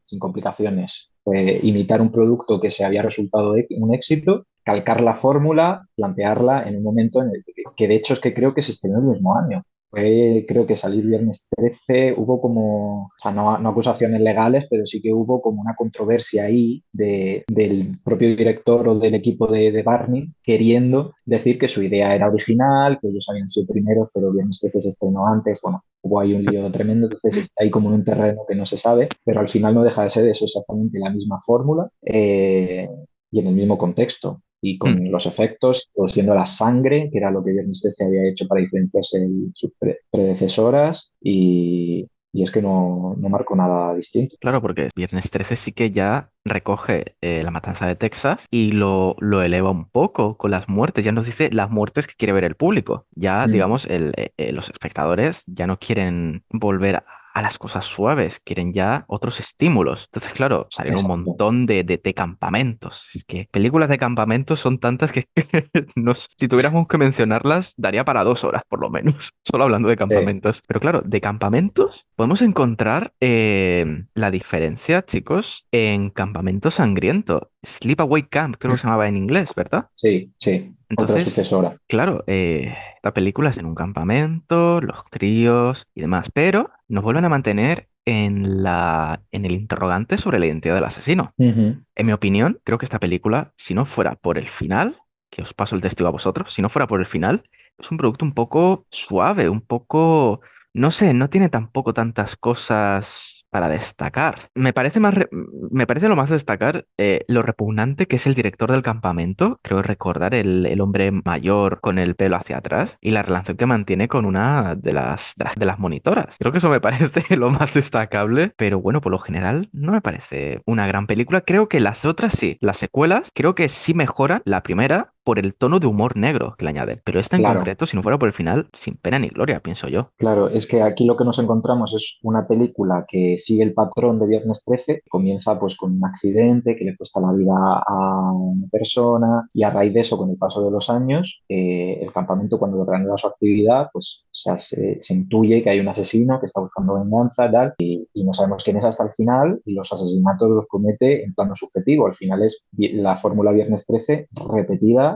sin, complicaciones. Fue imitar un producto que se había resultado un éxito, calcar la fórmula, plantearla en un momento en el que, que de hecho es que creo que se estrenó el mismo año creo que salir viernes 13, hubo como, o sea, no, acusaciones legales, pero sí que hubo como una controversia ahí de, del propio director o del equipo de, de, Barney queriendo decir que su idea era original, que ellos habían sido primeros, pero viernes 13 se estrenó antes, bueno, hubo ahí un lío tremendo, entonces está ahí como en un terreno que no se sabe, pero al final no deja de ser eso exactamente la misma fórmula eh, y en el mismo contexto y con mm. los efectos, produciendo la sangre, que era lo que Viernes 13 había hecho para diferenciarse de sus predecesoras, y, y es que no, no marcó nada distinto. Claro, porque Viernes 13 sí que ya recoge eh, la matanza de Texas y lo, lo, eleva un poco con las muertes. Ya nos dice las muertes que quiere ver el público. Ya, mm. digamos, el, eh, eh, los espectadores ya no quieren volver a a las cosas suaves, quieren ya otros estímulos. Entonces, claro, salen un montón de, de, campamentos. Es que películas de campamentos son tantas que si tuviéramos que mencionarlas, daría para dos horas por lo menos, solo hablando de campamentos. Pero claro, de campamentos podemos encontrar eh, la diferencia, chicos, en campamento sangriento. Sleepaway Camp, creo que se llamaba en inglés, ¿verdad? Sí, sí. Entonces, Otra sucesora. Claro, eh, esta película es en un campamento, los críos y demás, pero nos vuelven a mantener en, la, en el interrogante sobre la identidad del asesino. En mi opinión, creo que esta película, si no fuera por el final, que os paso el testigo a vosotros, si no fuera por el final, es un producto un poco suave, un poco, no sé, no tiene tampoco tantas cosas para destacar. Me parece, más me parece lo más destacar eh, lo repugnante que es el director del campamento, creo recordar el, el, hombre mayor con el pelo hacia atrás y la relación que mantiene con una de las, de las monitoras. Creo que eso me parece lo más destacable, pero bueno, por lo general no me parece una gran película. Creo que las otras sí, las secuelas, creo que sí mejoran. La primera por el tono de humor negro que le añade. Pero esta en concreto, si no fuera por el final, sin pena ni gloria, pienso yo. Claro, es que aquí lo que nos encontramos es una película que sigue el patrón de Viernes 13, comienza pues con un accidente que le cuesta la vida a una persona y a raíz de eso, con el paso de los años, eh, el campamento cuando reanuda su actividad, pues se, se, intuye que hay un asesino que está buscando venganza tal, y, y no sabemos quién es hasta el final y los asesinatos los comete en plano subjetivo. Al final es la fórmula Viernes 13 repetida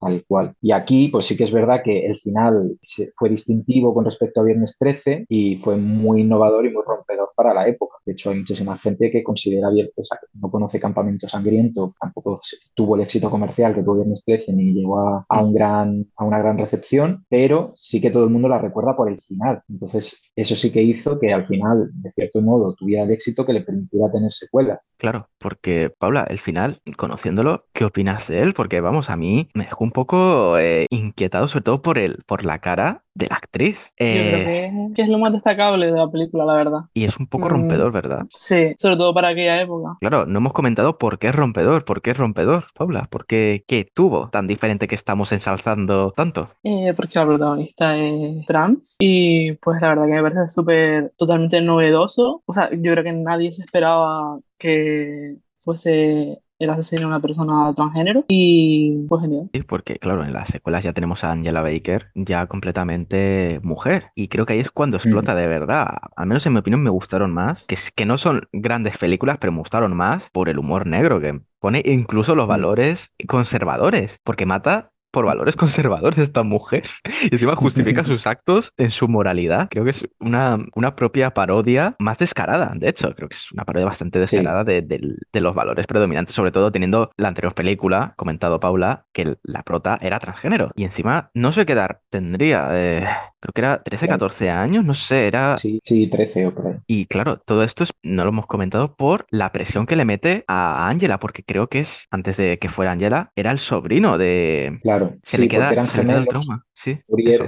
tal cual. Y aquí, pues sí que es verdad que el final fue distintivo con respecto a Viernes 13 y fue muy innovador y muy rompedor para la época. De hecho, hay muchísima gente que considera, o sea, no conoce Campamento Sangriento, tampoco tuvo el éxito comercial que tuvo Viernes 13 ni llegó a, un gran, a una gran recepción, pero sí que todo el mundo la recuerda por el final. Entonces, eso sí que hizo que al final, de cierto modo, tuviera el éxito que le permitiera tener secuelas. Claro, porque Paula, el final, conociéndolo, ¿qué opinas de él? Porque vamos, a mí me un poco eh, inquietado, sobre todo por, el, por la cara de la actriz. Yo creo eh, que, es lo más destacable de la película, la verdad. Y es un poco mm, rompedor, ¿verdad? Sí, sobre todo para aquella época. Claro, no hemos comentado por qué es rompedor, por qué es rompedor, Paula, por qué, qué tuvo tan diferente que estamos ensalzando tanto. Eh, porque la protagonista es trans y pues la verdad que me parece súper, totalmente novedoso. O sea, yo creo que nadie se esperaba que fuese el asesino de una persona transgénero y pues genial. Sí, porque claro, en las secuelas ya tenemos a Angela Baker ya completamente mujer y creo que ahí es cuando mm. explota de verdad. Al menos en mi opinión me gustaron más, que, que no son grandes películas, pero me gustaron más por el humor negro que pone incluso los mm. valores conservadores, porque mata por valores conservadores esta mujer. Y encima justifica sus actos en su moralidad. Creo que es una, una propia parodia más descarada, de hecho. Creo que es una parodia bastante descarada de, de, los valores predominantes, sobre todo teniendo la anterior película, comentado Paula, que la prota era transgénero. Y encima, no sé qué edad tendría. Eh, creo que era 13, 14 años, no sé, era... Sí, sí, 13 o creo. Y claro, todo esto es, no lo hemos comentado por la presión que le mete a Angela, porque creo que es, antes de que fuera Angela, era el sobrino de... Claro, se sí, le queda, eran gemelos, trauma. Sí,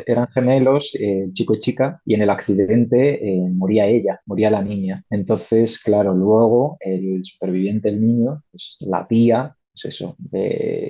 eran gemelos, eh, chico y chica, y en el accidente eh, moría ella, moría la niña. Entonces, claro, luego el superviviente, el niño, pues la tía, pues eso,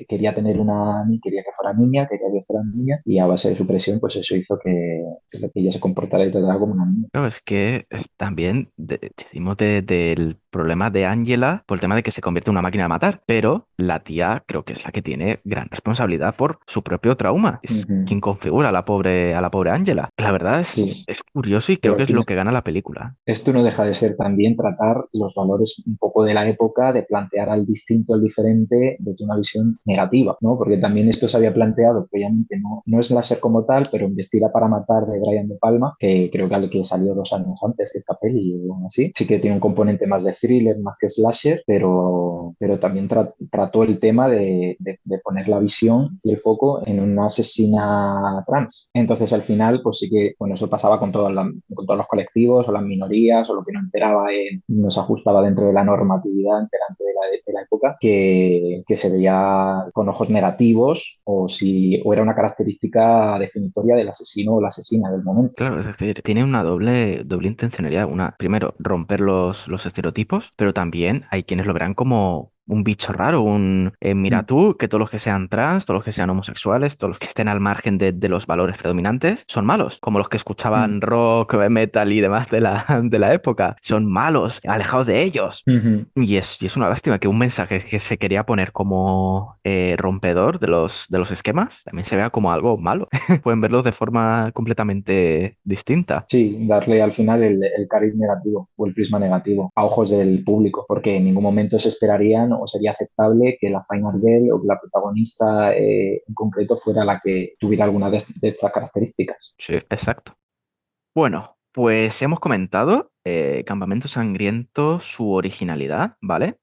quería tener una, quería que fuera niña, quería que fuera niña y a base de su presión, pues eso hizo que, que ella se comportara y tratara como una niña. Claro, es que también decimos del problema de Angela por el tema de que se convierte en una máquina de matar, pero la tía creo que es la que tiene gran responsabilidad por su propio trauma. Es quien configura a la pobre, a la pobre Angela. La verdad es, es curioso y creo que es lo que gana la película. Esto no deja de ser también tratar los valores un poco de la época, de plantear al distinto, al diferente, desde una visión negativa, ¿no? Porque también esto se había planteado, obviamente no, no es ser como tal, pero Investida para matar de Brian De Palma, que creo que, que salió dos años antes que esta peli, o así. Sí que tiene un componente más de thriller, más que slasher, pero, pero también trató el tema de, de, poner la visión y el foco en una asesina trans. Entonces, al final, pues sí que, bueno, eso pasaba con, todos con todos los colectivos o las minorías o lo que no enteraba, en, no se ajustaba dentro de la normatividad enterante de la, de la época, que, que, se veía con ojos negativos o si o era una característica definitoria del asesino o la asesina del momento. Claro, es decir, tiene una doble, doble intencionalidad. Una, primero, romper los, los estereotipos, pero también hay quienes lo verán como un bicho raro, un eh, mira mm. tú, que todos los que sean trans, todos los que sean homosexuales, todos los que estén al margen de, los valores predominantes, son malos, como los que escuchaban mm. rock, metal y demás de la, de la época, son malos, alejados de ellos. y, es, y es una lástima que un mensaje que se quería poner como eh, rompedor de los, de los esquemas también se vea como algo malo. Pueden verlo de forma completamente distinta. Sí, darle al final el, el cariz negativo o el prisma negativo a ojos del público, porque en ningún momento se esperarían sería aceptable que la Final Girl o que la protagonista eh, en concreto fuera la que tuviera alguna de, estas características. Sí, exacto. Bueno, pues hemos comentado eh, Campamento Sangriento, su originalidad, ¿vale?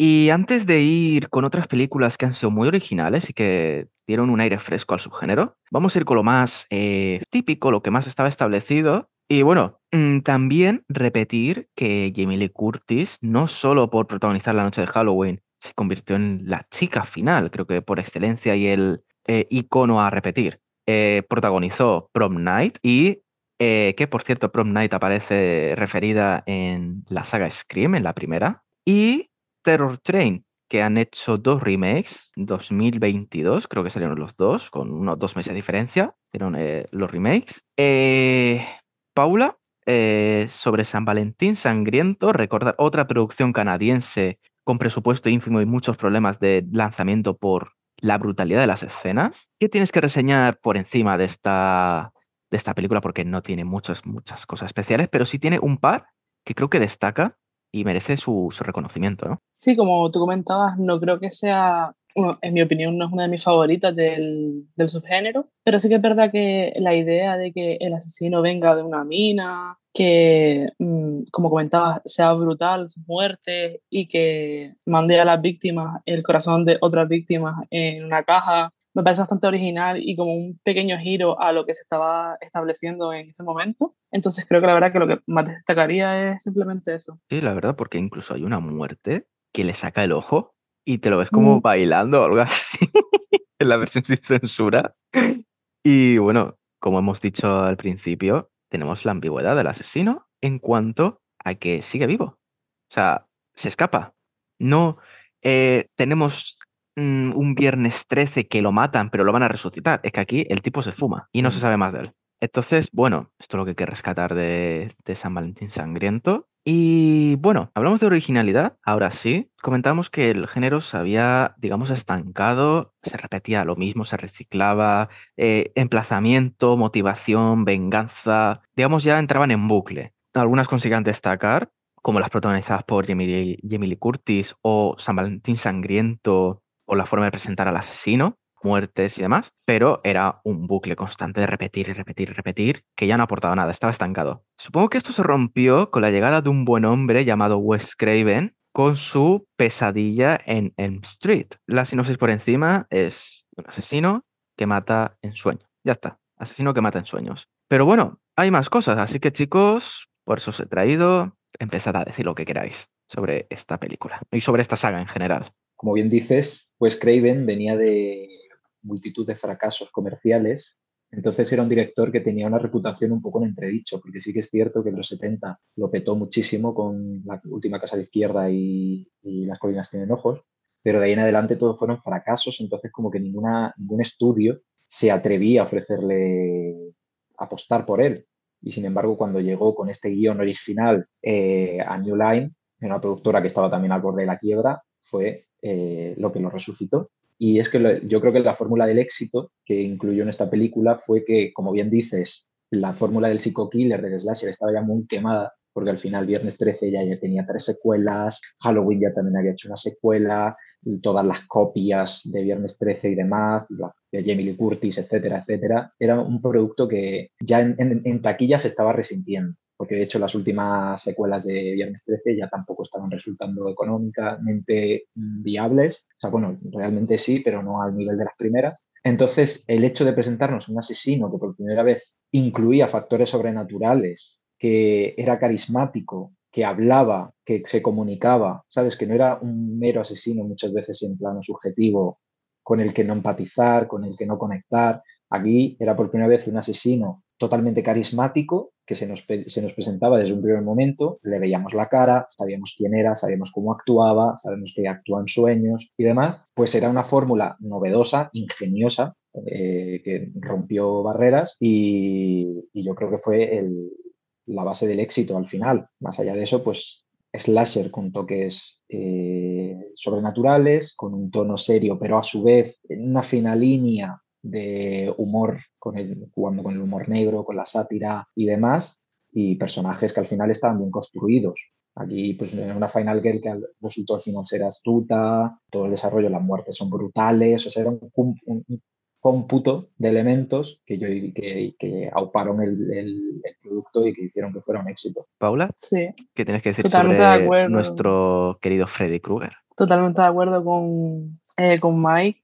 Y antes de ir con otras películas que han sido muy originales y que dieron un aire fresco al subgénero, vamos a ir con lo más eh, típico, lo que más estaba establecido, y bueno, mm, también repetir que Jamie Lee Curtis, no solo por protagonizar la noche de Halloween, se convirtió en la chica final, creo que por excelencia y el eh, icono a repetir. Eh, protagonizó Prom Night y eh, que por cierto Prom Night aparece referida en la saga Scream, en la primera, y Terror Train, que han hecho dos remakes, 2022, creo que salieron los dos, con unos dos meses de diferencia, hicieron los remakes. Eh, Paula, eh, sobre San Valentín Sangriento, recordar otra producción canadiense con presupuesto ínfimo y muchos problemas de lanzamiento por la brutalidad de las escenas. ¿Qué tienes que reseñar por encima de esta, de esta película? Porque no tiene muchas, muchas cosas especiales, pero sí tiene un par que creo que destaca y merece su, su reconocimiento, ¿no? Sí, como tú comentabas, no creo que sea en mi opinión no es una de mis favoritas del, del, subgénero, pero sí que es verdad que la idea de que el asesino venga de una mina, que, mm, como comentabas, sea brutal su muerte y que mande a las víctimas el corazón de otras víctimas en una caja, me parece bastante original y como un pequeño giro a lo que se estaba estableciendo en ese momento. Entonces creo que la verdad que lo que más destacaría es simplemente eso. Sí, la verdad, porque incluso hay una muerte que le saca el ojo y te lo ves como mm. bailando o algo así en la versión sin censura. Y bueno, como hemos dicho al principio, tenemos la ambigüedad del asesino en cuanto a que sigue vivo. O sea, se escapa. No eh, tenemos mm, un viernes 13 que lo matan, pero lo van a resucitar. Es que aquí el tipo se fuma y no se mm. sabe más de él. Entonces, bueno, esto es lo que hay que rescatar de, de San Valentín Sangriento. Y bueno, hablamos de originalidad, ahora sí. Comentamos que el género se había, digamos, estancado, se repetía lo mismo, se reciclaba, eh, emplazamiento, motivación, venganza, digamos, ya entraban en bucle. Algunas consiguen destacar, como las protagonizadas por Jamie, Lee Curtis o San Valentín Sangriento o la forma de presentar al asesino, muertes y demás, pero era un bucle constante de repetir y repetir y repetir que ya no aportaba nada, estaba estancado. Supongo que esto se rompió con la llegada de un buen hombre llamado Wes Craven con su pesadilla en Elm Street. La sinopsis por encima es un asesino que mata en sueños. Ya está, asesino que mata en sueños. Pero bueno, hay más cosas, así que chicos, por eso os he traído, empezad a decir lo que queráis sobre esta película y sobre esta saga en general. Como bien dices, Wes Craven venía de multitud de fracasos comerciales. Entonces era un director que tenía una reputación un poco en entredicho, porque sí que es cierto que en los 70 lo petó muchísimo con la última casa de izquierda y, Las colinas tienen ojos, pero de ahí en adelante todos fueron fracasos, entonces como que ninguna, ningún estudio se atrevía a ofrecerle apostar por él. Y sin embargo, cuando llegó con este guion original eh, a New Line, una productora que estaba también al borde de la quiebra, fue eh, lo que lo resucitó. Y es que yo creo que la fórmula del éxito que incluyó en esta película fue que, como bien dices, la fórmula del psico-killer, del slasher, estaba ya muy quemada, porque al final Viernes 13 ya, ya tenía tres secuelas, Halloween ya también había hecho una secuela, todas las copias de Viernes 13 y demás, de Jamie Lee Curtis, etcétera, etcétera. Era un producto que ya en, en taquilla se estaba resintiendo porque de hecho las últimas secuelas de Viernes 13 ya tampoco estaban resultando económicamente viables. O sea, bueno, realmente sí, pero no al nivel de las primeras. Entonces, el hecho de presentarnos un asesino que por primera vez incluía factores sobrenaturales, que era carismático, que hablaba, que se comunicaba, ¿sabes? Que no era un mero asesino muchas veces en plano subjetivo con el que no empatizar, con el que no conectar. Aquí era por primera vez un asesino totalmente carismático que se nos, se nos, presentaba desde un primer momento, le veíamos la cara, sabíamos quién era, sabíamos cómo actuaba, sabemos que actúa en sueños y demás, pues era una fórmula novedosa, ingeniosa, eh, que rompió barreras y, yo creo que fue el, la base del éxito al final. Más allá de eso, pues slasher con toques eh, sobrenaturales, con un tono serio, pero a su vez en una fina línea de humor, con el, jugando con el humor negro, con la sátira y demás, y personajes que al final estaban bien construidos. Aquí, pues, en una Final Girl que resultó al final ser astuta, todo el desarrollo, las muertes son brutales, o sea, era un, cómputo de elementos que, yo, que, que auparon el, el, producto y que hicieron que fuera un éxito. Paula, sí. ¿qué tienes que decir sobre nuestro querido Freddy Krueger? Totalmente de acuerdo con, eh, con Mike.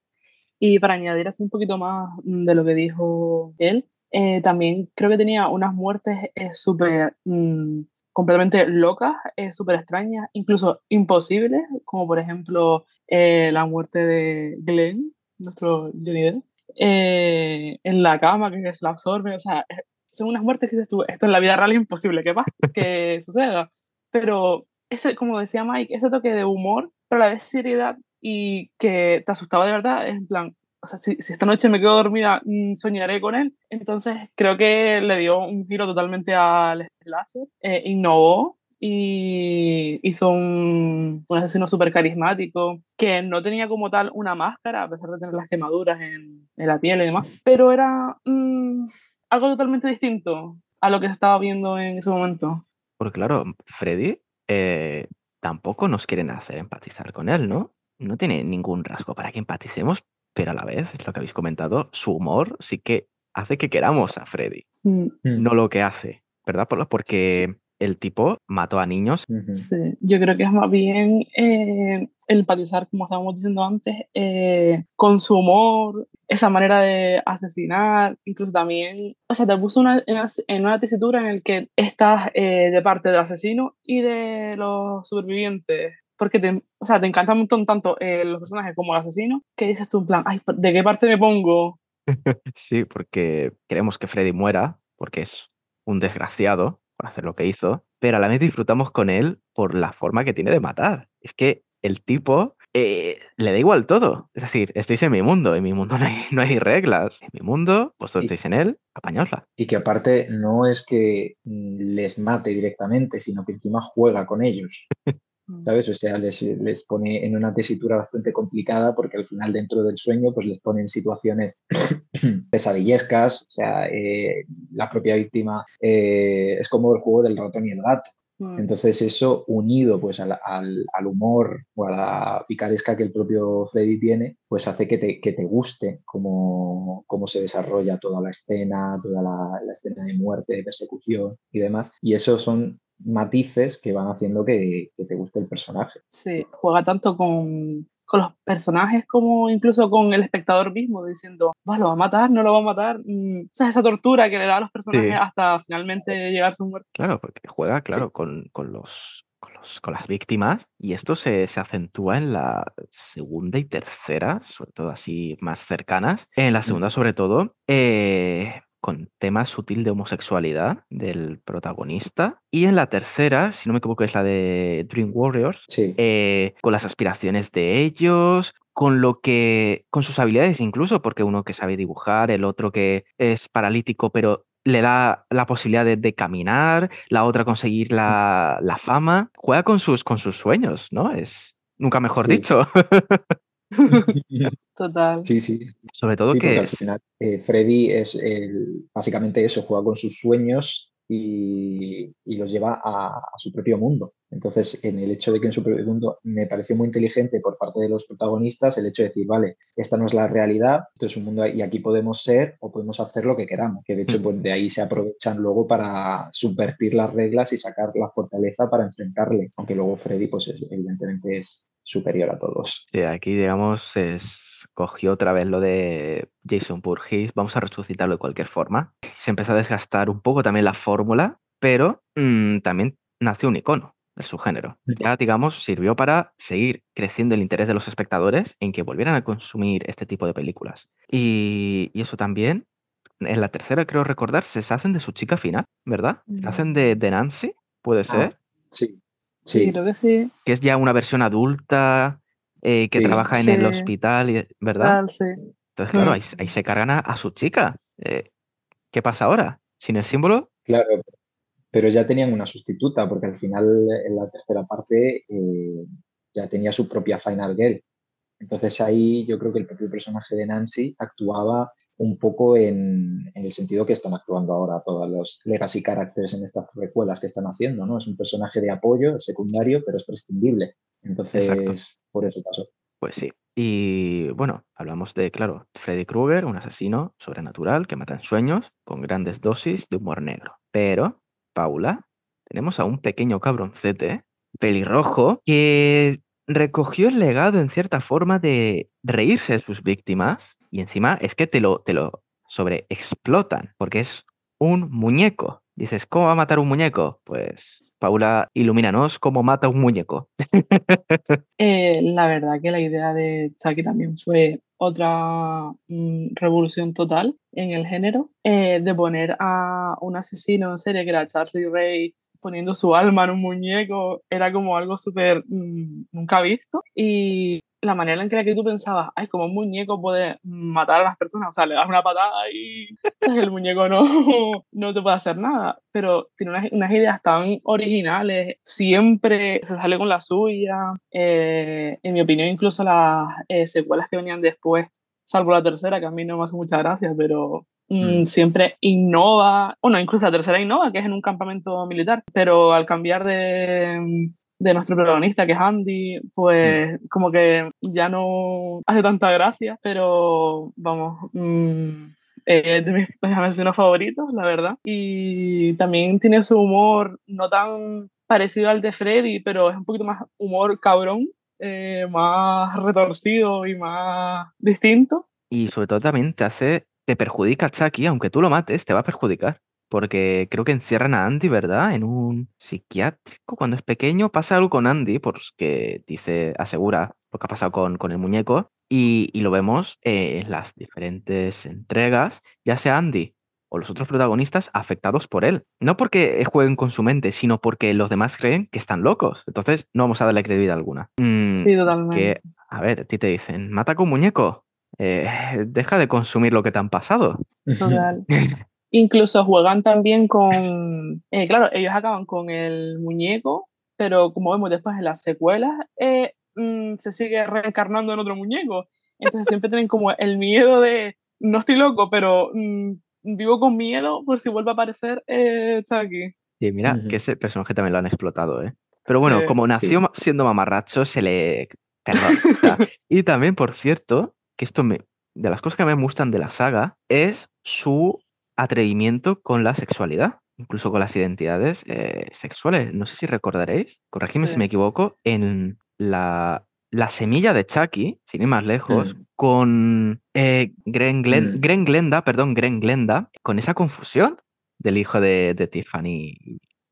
Y para añadir así un poquito más de lo que dijo él, eh, también creo que tenía unas muertes eh, súper mm, completamente locas, eh, súper extrañas, incluso imposibles, como por ejemplo la muerte de Glenn, nuestro Johnny Depp, en la cama que se la absorbe, o sea, son unas muertes que dices tú, esto en la vida real es imposible que, pase, que suceda, pero ese, como decía Mike, ese toque de humor, pero a la vez seriedad y que te asustaba de verdad, es en plan, o sea, si, si esta noche me quedo dormida, mm, soñaré con él. Entonces creo que le dio un giro totalmente al slasher, eh, innovó y hizo un, asesino súper carismático, que no tenía como tal una máscara, a pesar de tener las quemaduras en, en la piel y demás, pero era mm, algo totalmente distinto a lo que se estaba viendo en ese momento. Porque claro, Freddy eh, tampoco nos quieren hacer empatizar con él, ¿no? No tiene ningún rasgo para que empaticemos, pero a la vez, es lo que habéis comentado, su humor sí que hace que queramos a Freddy, mm. no lo que hace, ¿verdad? Porque el tipo mató a niños. Sí, yo creo que es más bien eh, empatizar, como estábamos diciendo antes, eh, con su humor, esa manera de asesinar, incluso también, o sea, te puso una, en, una, tesitura en la que estás eh, de parte del asesino y de los supervivientes porque te, o sea, te encantan un montón tanto eh, los personajes como el asesino, que dices tú en plan, ay, ¿de qué parte me pongo? sí, porque queremos que Freddy muera, porque es un desgraciado por hacer lo que hizo, pero a la vez disfrutamos con él por la forma que tiene de matar. Es que el tipo eh, le da igual todo. Es decir, estáis en mi mundo, en mi mundo no hay, no hay reglas. En mi mundo, vosotros estáis en él, apañadla. Y que aparte no es que les mate directamente, sino que encima juega con ellos. Mm. ¿sabes? O sea, les, les, pone en una tesitura bastante complicada porque al final dentro del sueño pues les pone en situaciones pesadillescas, o sea, eh, la propia víctima eh, es como el juego del ratón y el gato. Mm. Entonces eso unido pues al, al, al, humor o a la picaresca que el propio Freddy tiene, pues hace que te, que te guste cómo, cómo, se desarrolla toda la escena, toda la, la, escena de muerte, de persecución y demás. Y eso son matices que van haciendo que, te guste el personaje. Sí, juega tanto con, con, los personajes como incluso con el espectador mismo, diciendo, ¿Va, ¿lo va a matar? ¿No lo va a matar? Mm, o sea, esa tortura que le da a los personajes hasta finalmente llegar a su muerte. Claro, porque juega, claro, con, con, los, con, los, con las víctimas y esto se, se, acentúa en la segunda y tercera, sobre todo así más cercanas. En la segunda, sobre todo, eh, con tema sutil de homosexualidad del protagonista. Y en la tercera, si no me equivoco, es la de Dream Warriors, Sí. eh, con las aspiraciones de ellos, con lo que, con sus habilidades incluso, porque uno que sabe dibujar, el otro que es paralítico, pero le da la posibilidad de, de caminar, la otra conseguir la, la fama, juega con sus, con sus sueños, ¿no? Es nunca mejor Sí. dicho. Total. Sí, sí. Sobre todo Sí, que al final eh, Freddy es el- básicamente eso, juega con sus sueños y, y los lleva a, a su propio mundo. Entonces, en el hecho de que en su propio mundo me pareció muy inteligente por parte de los protagonistas el hecho de decir, vale, esta no es la realidad, esto es un mundo y aquí podemos ser o podemos hacer lo que queramos. Que de hecho, Mm. pues de ahí se aprovechan luego para subvertir las reglas y sacar la fortaleza para enfrentarle. Aunque luego Freddy, pues es- evidentemente es superior a todos. Sí, aquí, digamos, es, cogió otra vez lo de Jason Voorhees, vamos a resucitarlo de cualquier forma. Se empezó a desgastar un poco también la fórmula, pero mm, también nació un icono de su género. Mm. Ya, digamos, sirvió para seguir creciendo el interés de los espectadores en que volvieran a consumir este tipo de películas. Y, y eso también, en la tercera, creo recordar, se hacen de su chica final, ¿verdad? Se hacen de, de Nancy, puede ser, Sí, Sí, sí. creo que sí. que es ya una versión adulta. eh, que Sí. trabaja en el hospital, y- ¿verdad? Real, sí. Entonces, claro, Mm. ahí, ahí se cargan a, a su chica. Eh, ¿Qué pasa ahora? ¿Sin el símbolo? Claro, pero ya tenían una sustituta, porque al final en la tercera parte eh, ya tenía su propia Final Girl. Entonces ahí yo creo que el propio personaje de Nancy actuaba un poco en, en el sentido que están actuando ahora todos los legacy characters en estas recuelas que están haciendo, ¿no? Es un personaje de apoyo, secundario, pero es prescindible. Entonces, Exacto. por eso pasó. Pues sí. Y bueno, hablamos de, claro, Freddy Krueger, un asesino sobrenatural que mata en sueños con grandes dosis de humor negro. Pero, Paula, tenemos a un pequeño cabroncete, pelirrojo, que recogió el legado en cierta forma de reírse de sus víctimas y encima es que te lo, te lo sobreexplotan porque es un muñeco. Dices, ¿cómo va a matar un muñeco? Pues, Paula, ilumínanos cómo mata un muñeco. Eh, la verdad que la idea de Chucky también fue otra mm, revolución total en el género, eh, de poner a un asesino en serie que era Charlie Ray poniendo su alma en un muñeco, era como algo súper mm, nunca visto. Y la manera en que, la que tú pensabas, ay, como un muñeco puede matar a las personas, o sea, le das una patada y ¿sabes? el muñeco no, no te puede hacer nada, pero tiene unas, unas ideas tan originales, siempre se sale con la suya, eh, en mi opinión incluso las eh, secuelas que venían después, salvo la tercera, que a mí no me hace mucha gracia, pero mm, Mm. siempre innova, bueno, incluso la tercera innova, que es en un campamento militar, pero al cambiar de de nuestro protagonista, que es Andy, pues como que ya no hace tanta gracia, pero vamos, mm, es de mis asesinos favoritos, la verdad. Y también tiene su humor no tan parecido al de Freddy, pero es un poquito más humor cabrón, eh, más retorcido y más distinto. Y sobre todo también te hace, te perjudica a Chucky, aunque tú lo mates, te va a perjudicar. Porque creo que encierran a Andy, ¿verdad? En un psiquiátrico. Cuando es pequeño pasa algo con Andy, porque dice, asegura lo que ha pasado con, con el muñeco. Y, y lo vemos eh, en las diferentes entregas, ya sea Andy o los otros protagonistas afectados por él. No porque jueguen con su mente, sino porque los demás creen que están locos. Entonces no vamos a darle credibilidad alguna. Mm, Sí, totalmente. que, a ver, a ti te dicen, mata con muñeco. Eh, deja de consumir lo que te han pasado. Total. Incluso juegan también con, eh, claro, ellos acaban con el muñeco, pero como vemos después en las secuelas, eh, mm, se sigue reencarnando en otro muñeco. Entonces siempre tienen como el miedo de, no estoy loco, pero mm, vivo con miedo por si vuelve a aparecer eh, Chucky. Y mira, Ujú. que ese personaje también lo han explotado, ¿eh? Pero bueno, Sí. como nació Sí. siendo mamarracho, se le y también, por cierto, que esto me, de las cosas que me gustan de la saga es su atrevimiento con la sexualidad, incluso con las identidades eh, sexuales. No sé si recordaréis, corregidme si me equivoco, en la, la semilla de Chucky, sin ir más lejos, Mm. con eh, Gren, Glen- Mm. Gren Glenda, perdón, Gren Glenda, con esa confusión del hijo de, de Tiffany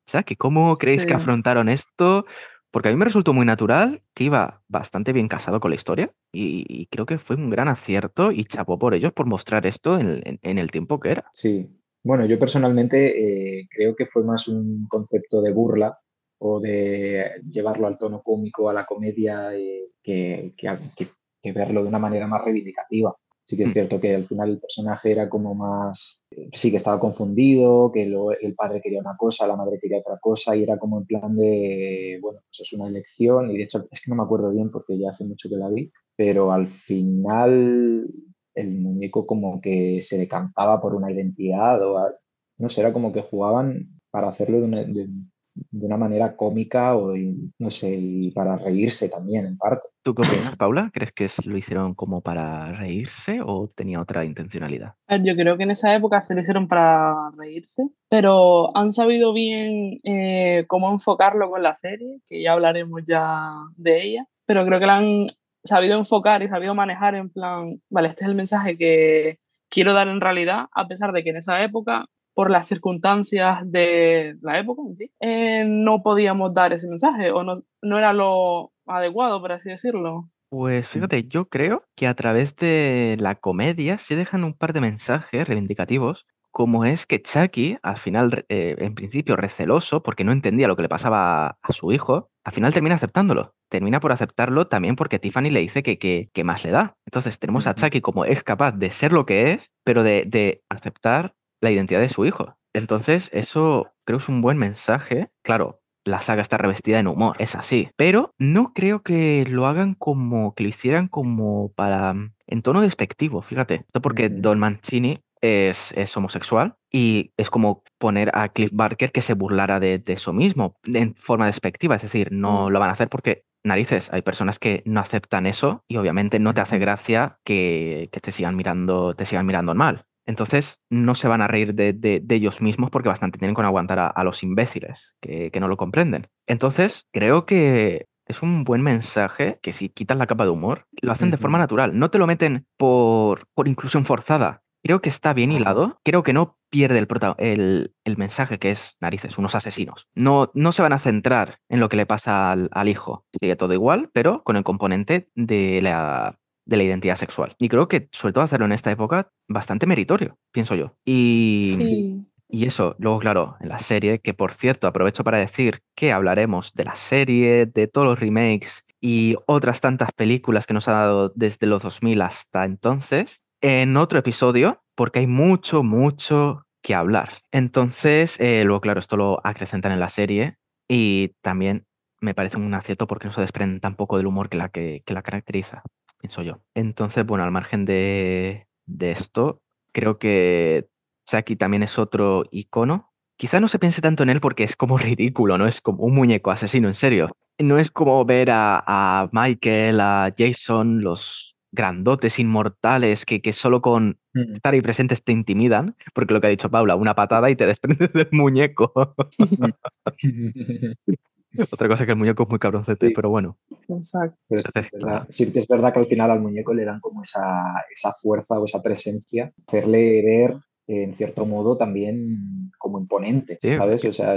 Chucky. ¿Cómo creéis que afrontaron esto? Porque a mí me resultó muy natural, que iba bastante bien casado con la historia y, y creo que fue un gran acierto y chapó por ellos por mostrar esto en, en- en el tiempo que era. Sí, Bueno, yo personalmente eh, creo que fue más un concepto de burla o de llevarlo al tono cómico, a la comedia, eh, que, que, que, que verlo de una manera más reivindicativa. Sí que es Mm. cierto que al final el personaje era como más, sí que estaba confundido, que lo- el padre quería una cosa, la madre quería otra cosa y era como en plan de, bueno, pues es una elección y de hecho es que no me acuerdo bien porque ya hace mucho que la vi, pero al final el muñeco como que se decantaba por una identidad o no sé, era como que jugaban para hacerlo de una, de- de una manera cómica o y, no sé, y para reírse también en parte. ¿Tú qué opinas, Paula? ¿Crees que lo hicieron como para reírse o tenía otra intencionalidad? Yo creo que en esa época se lo hicieron para reírse, pero han sabido bien eh, cómo enfocarlo con la serie, que ya hablaremos ya de ella, pero creo que la han sabido enfocar y sabido manejar en plan, vale, este es el mensaje que quiero dar en realidad, a pesar de que en esa época, por las circunstancias de la época en sí, eh, no podíamos dar ese mensaje o no, no era lo adecuado, por así decirlo. Pues fíjate, yo creo que a través de la comedia se dejan un par de mensajes reivindicativos, como es que Chucky, al final, eh, en principio receloso, porque no entendía lo que le pasaba a, su hijo, al final termina aceptándolo. Termina por aceptarlo también porque Tiffany le dice que, que, que más le da. Entonces tenemos a. Chucky como es capaz de ser lo que es, pero de, de aceptar la identidad de su hijo. Entonces, eso creo es un buen mensaje. Claro, la saga está revestida en humor, es así. Pero no creo que lo hagan como, que lo hicieran como para, mm, en tono despectivo, fíjate. Esto porque. Don Mancini es, es homosexual y es como poner a Cliff Barker que se burlara de, de eso mismo, en forma despectiva. Es decir, no Mm. lo van a hacer porque, narices, hay personas que no aceptan eso y obviamente no te hace gracia que, que te sigan mirando, te sigan mirando mal. Entonces no se van a reír de, de- de ellos mismos porque bastante tienen con aguantar a, a los imbéciles que, que no lo comprenden. Entonces creo que es un buen mensaje que si quitas la capa de humor, lo hacen de forma natural. No te lo meten por, por inclusión forzada. Creo que está bien hilado. Creo que no pierde el, el, el mensaje que es narices, unos asesinos. No, no se van a centrar en lo que le pasa al, al hijo. Sigue todo igual, pero con el componente de la, de la identidad sexual. Y creo que, sobre todo, hacerlo en esta época, bastante meritorio, pienso yo. Y, Sí. y eso, luego, claro, en la serie, que por cierto, aprovecho para decir que hablaremos de la serie, de todos los remakes y otras tantas películas que nos ha dado desde los 2000 hasta entonces, en otro episodio, porque hay mucho, mucho que hablar. Entonces, eh, luego, claro, esto lo acrecentan en la serie y también me parece un acierto porque no se desprende tampoco del humor que la, que, que la caracteriza pienso yo. Entonces, bueno, al margen de, de esto, creo que Saki también es otro icono. Quizá no se piense tanto en él porque es como ridículo, ¿no? Es como un muñeco asesino, en serio. No es como ver a, a Michael, a Jason, los grandotes inmortales que, que solo con Ujú. estar ahí presentes te intimidan, porque lo que ha dicho Paula, una patada y te desprendes del muñeco. Otra cosa que el muñeco es muy cabroncete, Sí. pero bueno. Exacto. Pero sí, que es Entonces, verdad, claro. sí que es verdad que al final al muñeco le dan como esa, esa fuerza o esa presencia, hacerle ver, eh, en cierto modo, también como imponente, Sí, ¿sabes? O sea,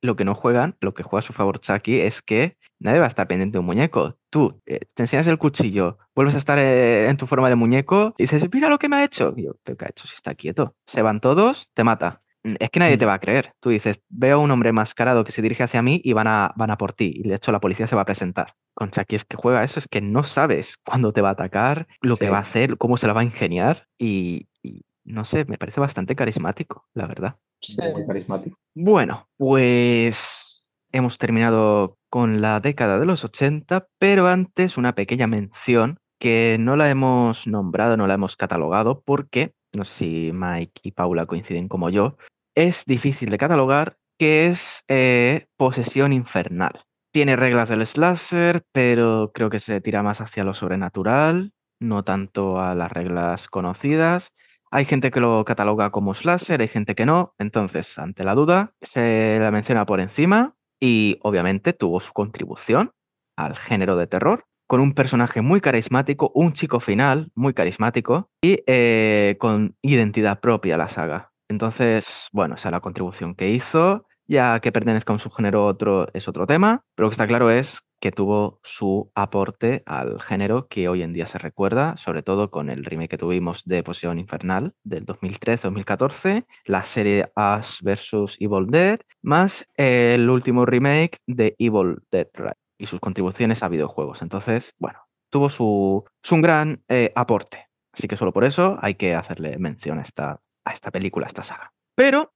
lo que no juegan, lo que juega a su favor Chucky es que nadie va a estar pendiente de un muñeco. Tú eh, te enseñas el cuchillo, vuelves a estar eh, en tu forma de muñeco y dices, mira lo que me ha hecho. Y yo, ¿pero qué ha hecho si está quieto? Se van todos, te mata. Mm, Es que nadie te Mm. va a creer. Tú dices, veo a un hombre mascarado que se dirige hacia mí y van a, van a por ti. Y de hecho la policía se va a presentar. Con Chucky es que juega eso, es que no sabes cuándo te va a atacar, lo que va a hacer, cómo se la va a ingeniar y, y no sé, me parece bastante carismático, la verdad. Sí. muy carismático. Bueno, pues hemos terminado con la década de los 80, pero antes una pequeña mención que no la hemos nombrado, no la hemos catalogado, porque, no sé si Mike y Paula coinciden como yo, es difícil de catalogar, que es eh, Posesión Infernal. Tiene reglas del slasher, pero creo que se tira más hacia lo sobrenatural, no tanto a las reglas conocidas. Hay gente que lo cataloga como slasher, hay gente que no. Entonces, ante la duda, se la menciona por encima y obviamente tuvo su contribución al género de terror con un personaje muy carismático, un chico final muy carismático y eh, con identidad propia la saga. Entonces, bueno, esa es la contribución que hizo Ya que pertenezca a un subgénero otro es otro tema, pero lo que está claro es que tuvo su aporte al género que hoy en día se recuerda, sobre todo con el remake que tuvimos de Posición Infernal del 2013-2014, la serie Ash vs. Evil Dead, más el último remake de Evil Dead Rise y sus contribuciones a videojuegos. Entonces, bueno, tuvo su, su gran eh, aporte. Así que solo por eso hay que hacerle mención a esta, a esta película, a esta saga. Pero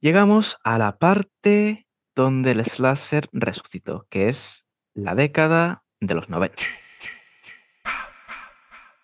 llegamos a la parte donde el slasher resucitó, que es la década de los 90.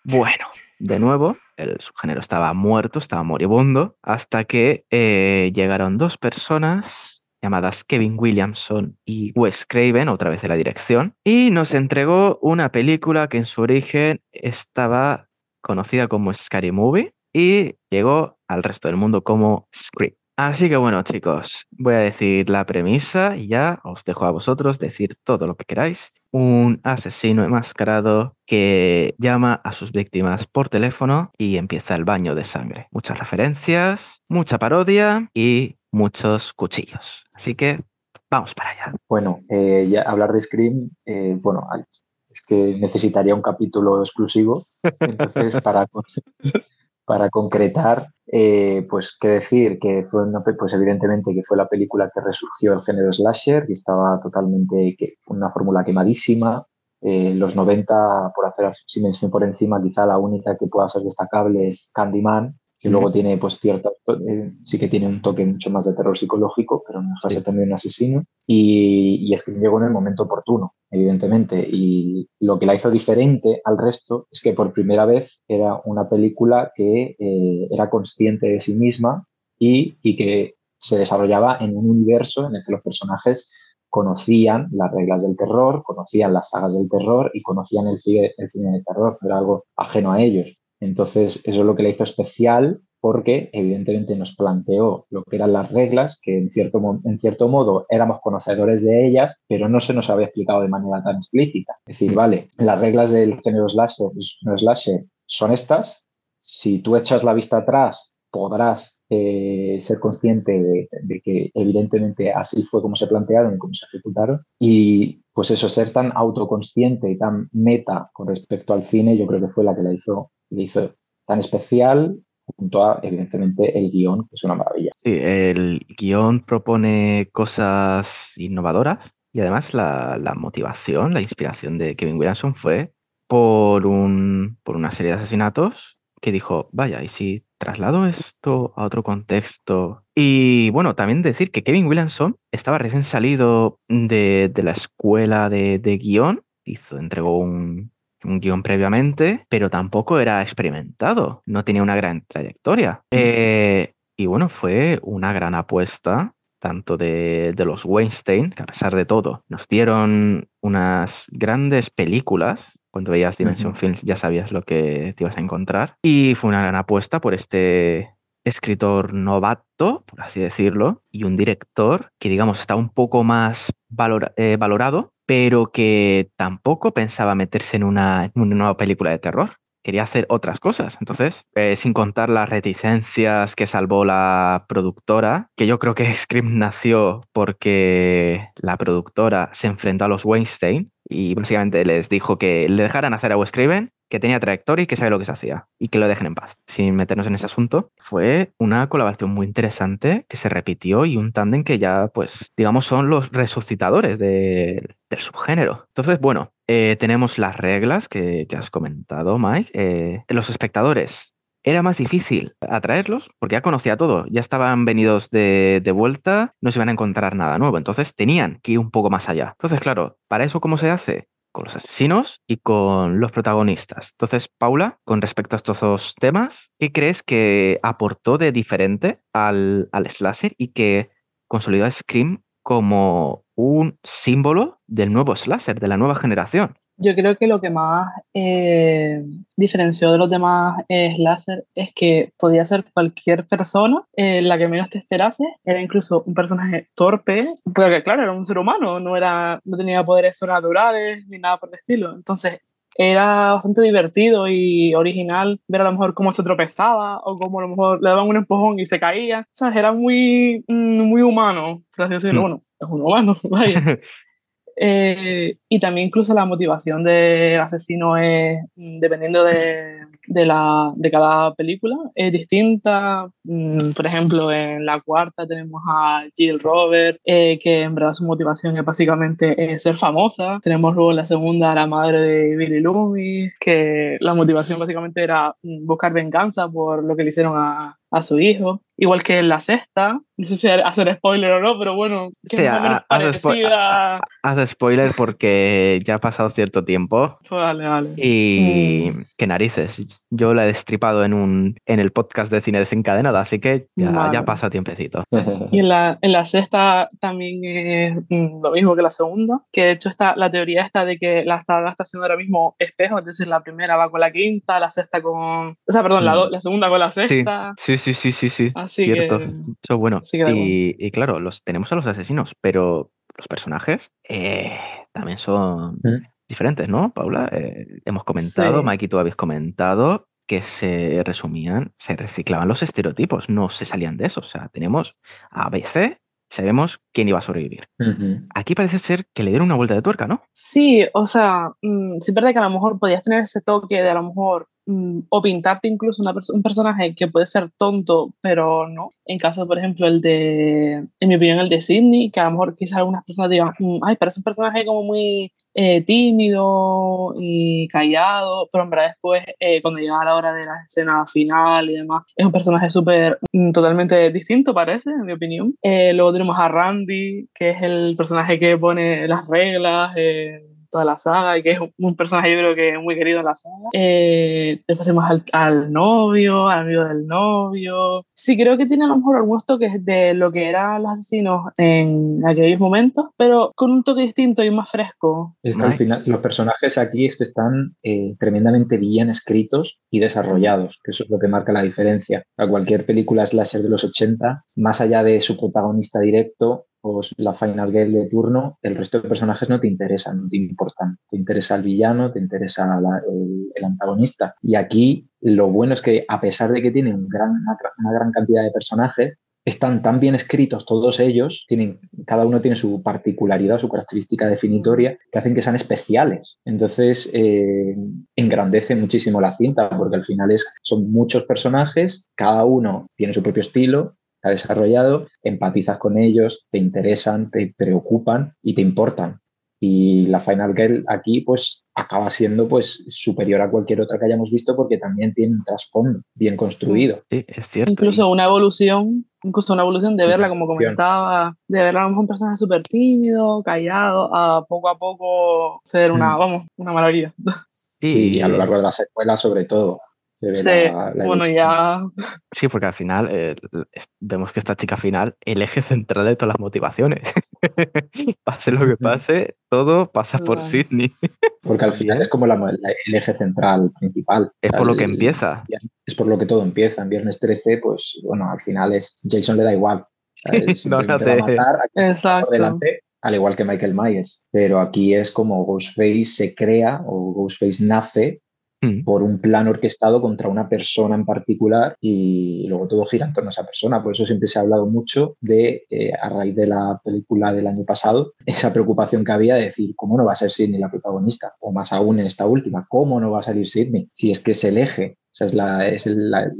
Bueno, de nuevo, el subgénero estaba muerto, estaba moribundo, hasta que eh, llegaron dos personas llamadas Kevin Williamson y Wes Craven, otra vez de la dirección, y nos entregó una película que en su origen estaba conocida como Scary Movie y llegó al resto del mundo como Scream. Así que bueno, chicos, voy a decir la premisa y ya os dejo a vosotros decir todo lo que queráis. Un asesino enmascarado que llama a sus víctimas por teléfono y empieza el baño de sangre. Muchas referencias, mucha parodia y muchos cuchillos. Así que vamos para allá. Bueno, eh, ya hablar de Scream, eh, bueno, es que necesitaría un capítulo exclusivo. Entonces, para, para concretar, eh, pues qué decir, que fue una, pues evidentemente que fue la película que resurgió el género slasher y estaba totalmente, que fue una fórmula quemadísima. Eh, los 90, por hacer así mención por encima, quizá la única que pueda ser destacable es Candyman, que luego tiene pues cierto, eh, sí que tiene un toque mucho más de terror psicológico, pero no es también un asesino, y, y es que llegó en el momento oportuno, evidentemente, y lo que la hizo diferente al resto es que por primera vez era una película que eh, era consciente de sí misma y, y que se desarrollaba en un universo en el que los personajes conocían las reglas del terror, conocían las sagas del terror y conocían el cine, el cine de terror, era algo ajeno a ellos. Entonces, eso es lo que le hizo especial porque evidentemente nos planteó lo que eran las reglas, que en cierto, en cierto modo éramos conocedores de ellas, pero no se nos había explicado de manera tan explícita. Es decir, vale, las reglas del género slasher, slasher son estas, si tú echas la vista atrás, podrás eh, ser consciente de, que evidentemente así fue como se plantearon y cómo se ejecutaron. Y pues eso, ser tan autoconsciente y tan meta con respecto al cine, yo creo que fue la que la hizo le hizo tan especial junto a, evidentemente, el guion, que es una maravilla. Sí, el guion propone cosas innovadoras y además la, la motivación, la inspiración de Kevin Williamson fue por, un, por una serie de asesinatos que dijo, vaya, ¿y si traslado esto a otro contexto? Y bueno, también decir que Kevin Williamson estaba recién salido de, de la escuela de, de guion, hizo, entregó un, un guion previamente, pero tampoco era experimentado, no tenía una gran trayectoria. Eh, y bueno, fue una gran apuesta tanto de, de, los Weinstein, que a pesar de todo nos dieron unas grandes películas. Cuando veías Dimension uh -huh. Films ya sabías lo que te ibas a encontrar. Y fue una gran apuesta por este escritor novato, por así decirlo, y un director que, digamos, está un poco más valor, eh, valorado, pero que tampoco pensaba meterse en una, en una, nueva película de terror. Quería hacer otras cosas. Entonces, eh, sin contar las reticencias que salvó la productora, que yo creo que Scream nació porque la productora se enfrentó a los Weinstein y básicamente les dijo que le dejaran hacer a Wes Craven que tenía trayectoria y que sabe lo que se hacía y que lo dejen en paz. Sin meternos en ese asunto, fue una colaboración muy interesante que se repitió y un tándem que ya, pues, digamos, son los resucitadores de, del subgénero. Entonces, bueno, eh, tenemos las reglas que, que, has comentado, Mike. Eh, los espectadores era más difícil atraerlos porque ya conocía todo, ya estaban venidos de, vuelta, no se iban a encontrar nada nuevo, entonces tenían que ir un poco más allá. Entonces, claro, ¿para eso cómo se hace? con los asesinos y con los protagonistas. Entonces, Paula, con respecto a estos dos temas, ¿qué crees que aportó de diferente al, al slasher y que consolidó a Scream como un símbolo del nuevo slasher, de la nueva generación? Yo creo que lo que más eh, diferenció de los demás eh, slasher es que podía ser cualquier persona eh, la que menos te esperase. Era incluso un personaje torpe, porque claro, era un ser humano, no, era, no tenía poderes sobrenaturales ni nada por el estilo. Entonces, era bastante divertido y original ver a lo mejor cómo se tropezaba o cómo a lo mejor le daban un empujón y se caía. O sea, era muy, mm, muy humano, por así decirlo. Mm. Bueno, es un humano, vaya. Eh, y también incluso la motivación del asesino es, mm, dependiendo de, de, la, de cada película, es distinta. Mm, Por ejemplo, en la cuarta tenemos a Jill Robert, eh, que en verdad su motivación es básicamente eh, ser famosa. Tenemos luego en la segunda a la madre de Billy Loomis, que la motivación básicamente era mm, buscar venganza por lo que le hicieron a, a su hijo. Igual que en la sexta, no sé si hacer spoiler o no, pero bueno, que Sí, es más o menos ha- haz spo- parecida. Haz spoiler porque ya ha pasado cierto tiempo Pues vale, vale. y qué narices. Yo la he destripado en un en el podcast de cine desencadenada, así que ya, Vale. ya pasa tiempecito. Y en la, en la sexta también es mm, lo mismo que la segunda, que de hecho está la teoría esta de que la saga está haciendo ahora mismo espejo, es decir, la primera va con la quinta, la sexta con... O sea, perdón, la, Mm. do- la segunda con la Sí, sexta. sí, sí, sí, sí, sí. Así Cierto. que... Eso es bueno. así que da Y, y claro, los tenemos a los asesinos, pero los personajes eh, también son Mm. Diferentes, ¿no, Paula? Eh, hemos comentado, Sí. Mike y tú habéis comentado que se resumían, se reciclaban los estereotipos, no se salían de eso. O sea, tenemos a ABC, sabemos quién iba a sobrevivir. Aquí parece ser que le dieron una vuelta de tuerca, ¿no? Sí, o sea, mm, sí verdad que a lo mejor podías tener ese toque de a lo mejor mm, o pintarte incluso una un personaje que puede ser tonto, pero no. En caso, por ejemplo, el de, en mi opinión, el de Sidney, que a lo mejor quizás algunas personas digan, "Mm, ay, es un personaje como muy eh, tímido y callado, pero en verdad después, eh, cuando llega la hora de la escena final y demás, es un personaje súper, mm, totalmente distinto, parece, en mi opinión. Eh, luego tenemos a Randy, que es el personaje que pone las reglas en toda la saga y que es un- personaje yo creo que muy querido en la saga. Eh, después tenemos al, al novio, al amigo del novio. Sí, creo que tiene a lo mejor algunos toques de lo que eran los asesinos en aquellos momentos, pero con un toque distinto y más fresco. Es que al final los personajes aquí es están eh, tremendamente bien escritos y desarrollados, que eso es lo que marca la diferencia. A cualquier película slasher de los 80, más allá de su protagonista directo o la final girl de turno, el resto de personajes no te interesan, no te importan. Te interesa el villano, te interesa la- el, el antagonista. Y aquí lo bueno es que a pesar de que tiene un gran, una, una gran cantidad de personajes, están tan bien escritos todos ellos, tienen, cada uno tiene su particularidad, su característica definitoria, que hacen que sean especiales. Entonces, eh, engrandece muchísimo la cinta, porque al final es, son muchos personajes, cada uno tiene su propio estilo, está desarrollado, empatizas con ellos, te interesan, te preocupan y te importan. Y la Final Girl aquí, pues, acaba siendo pues superior a cualquier otra que hayamos visto porque también tiene un trasfondo bien construido. Sí, es cierto. Incluso una evolución, incluso una evolución de verla, como comentaba, de verla a lo mejor un personaje súper tímido, callado, a poco a poco ser una, Mm. vamos, una maravilla. Sí, y a lo largo de la secuela, sobre todo. Sí, la- la bueno, ya Sí, porque al final eh, vemos que esta chica final, el eje central de todas las motivaciones. pase lo que pase, todo pasa por Vale. Sidney. Porque al final es como la- la- el eje central principal. Es O sea, por lo que empieza. Es por lo que todo empieza. En Viernes 13, pues bueno, al final es Jason le da igual. No simplemente nace- va a matar a quien está Exacto. por delante, al igual que Michael Myers. Pero aquí es como Ghostface se crea o Ghostface nace Mm. por un plan orquestado contra una persona en particular y luego todo gira en torno a esa persona. Por eso siempre se ha hablado mucho de, eh, a raíz de la película del año pasado, esa preocupación que había de decir, ¿cómo no va a ser Sidney la protagonista? O más aún en esta última, ¿cómo no va a salir Sidney? Si es que es el eje, o sea, es, la, es la-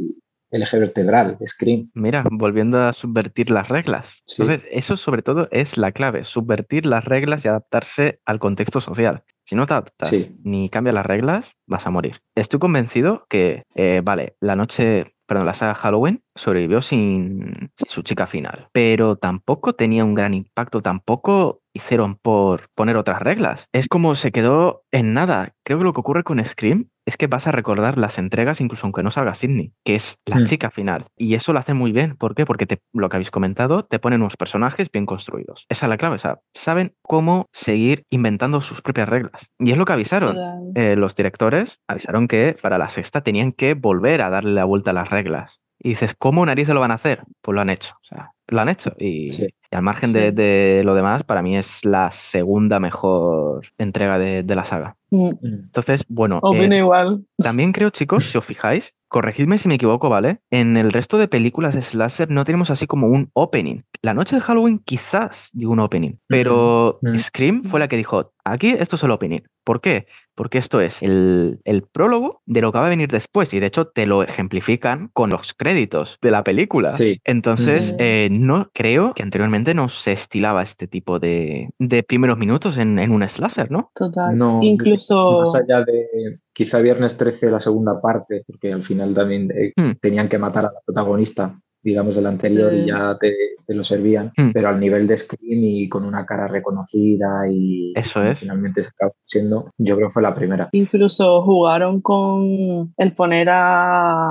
el eje vertebral de Scream. Mira, volviendo a subvertir las reglas. Sí. Entonces, eso sobre todo es la clave, subvertir las reglas y adaptarse al contexto social. Si no te adaptas Sí. ni cambias las reglas, vas a morir. Estoy convencido que, eh, vale, la noche, perdón, la saga Halloween sobrevivió sin, sin su chica final, pero tampoco tenía un gran impacto, tampoco hicieron por poner otras reglas. Es como se quedó en nada. Creo que lo que ocurre con Scream es que vas a recordar las entregas incluso aunque no salga Sidney, que es la Mm. chica final. Y eso lo hace muy bien. ¿Por qué? Porque te- lo que habéis comentado, te ponen unos personajes bien construidos. Esa es la clave. O sea, saben cómo seguir inventando sus propias reglas. Y es lo que avisaron. Eh, los directores avisaron que para la sexta tenían que volver a darle la vuelta a las reglas. Y dices, ¿cómo narices lo van a hacer? Pues lo han hecho. O sea, lo han hecho. Y, Sí. y al margen de, lo demás, para mí es la segunda mejor entrega de, de la saga. Mm, Entonces, bueno, Opino eh, igual. También creo, chicos, si os fijáis, corregidme si me equivoco, ¿vale? En el resto de películas de slasher no tenemos así como un opening. La noche de Halloween quizás digo un opening, pero Mm. Scream fue la que dijo, aquí esto es el opening. ¿Por qué? Porque esto es el, el prólogo de lo que va a venir después y de hecho te lo ejemplifican con los créditos de la película. Sí. Entonces, Sí. eh, no creo que anteriormente no se estilaba este tipo de, de primeros minutos en, en un slasher, ¿no? Total. No, Incluso. Más allá de quizá Viernes 13 la segunda parte, porque al final también eh, Hmm. tenían que matar a la protagonista, digamos, del anterior y Sí. ya te, te lo servían, Hmm. pero al nivel de Scream y con una cara reconocida y Eso es. finalmente se acabó siendo, yo creo que fue la primera. Incluso jugaron con el poner a.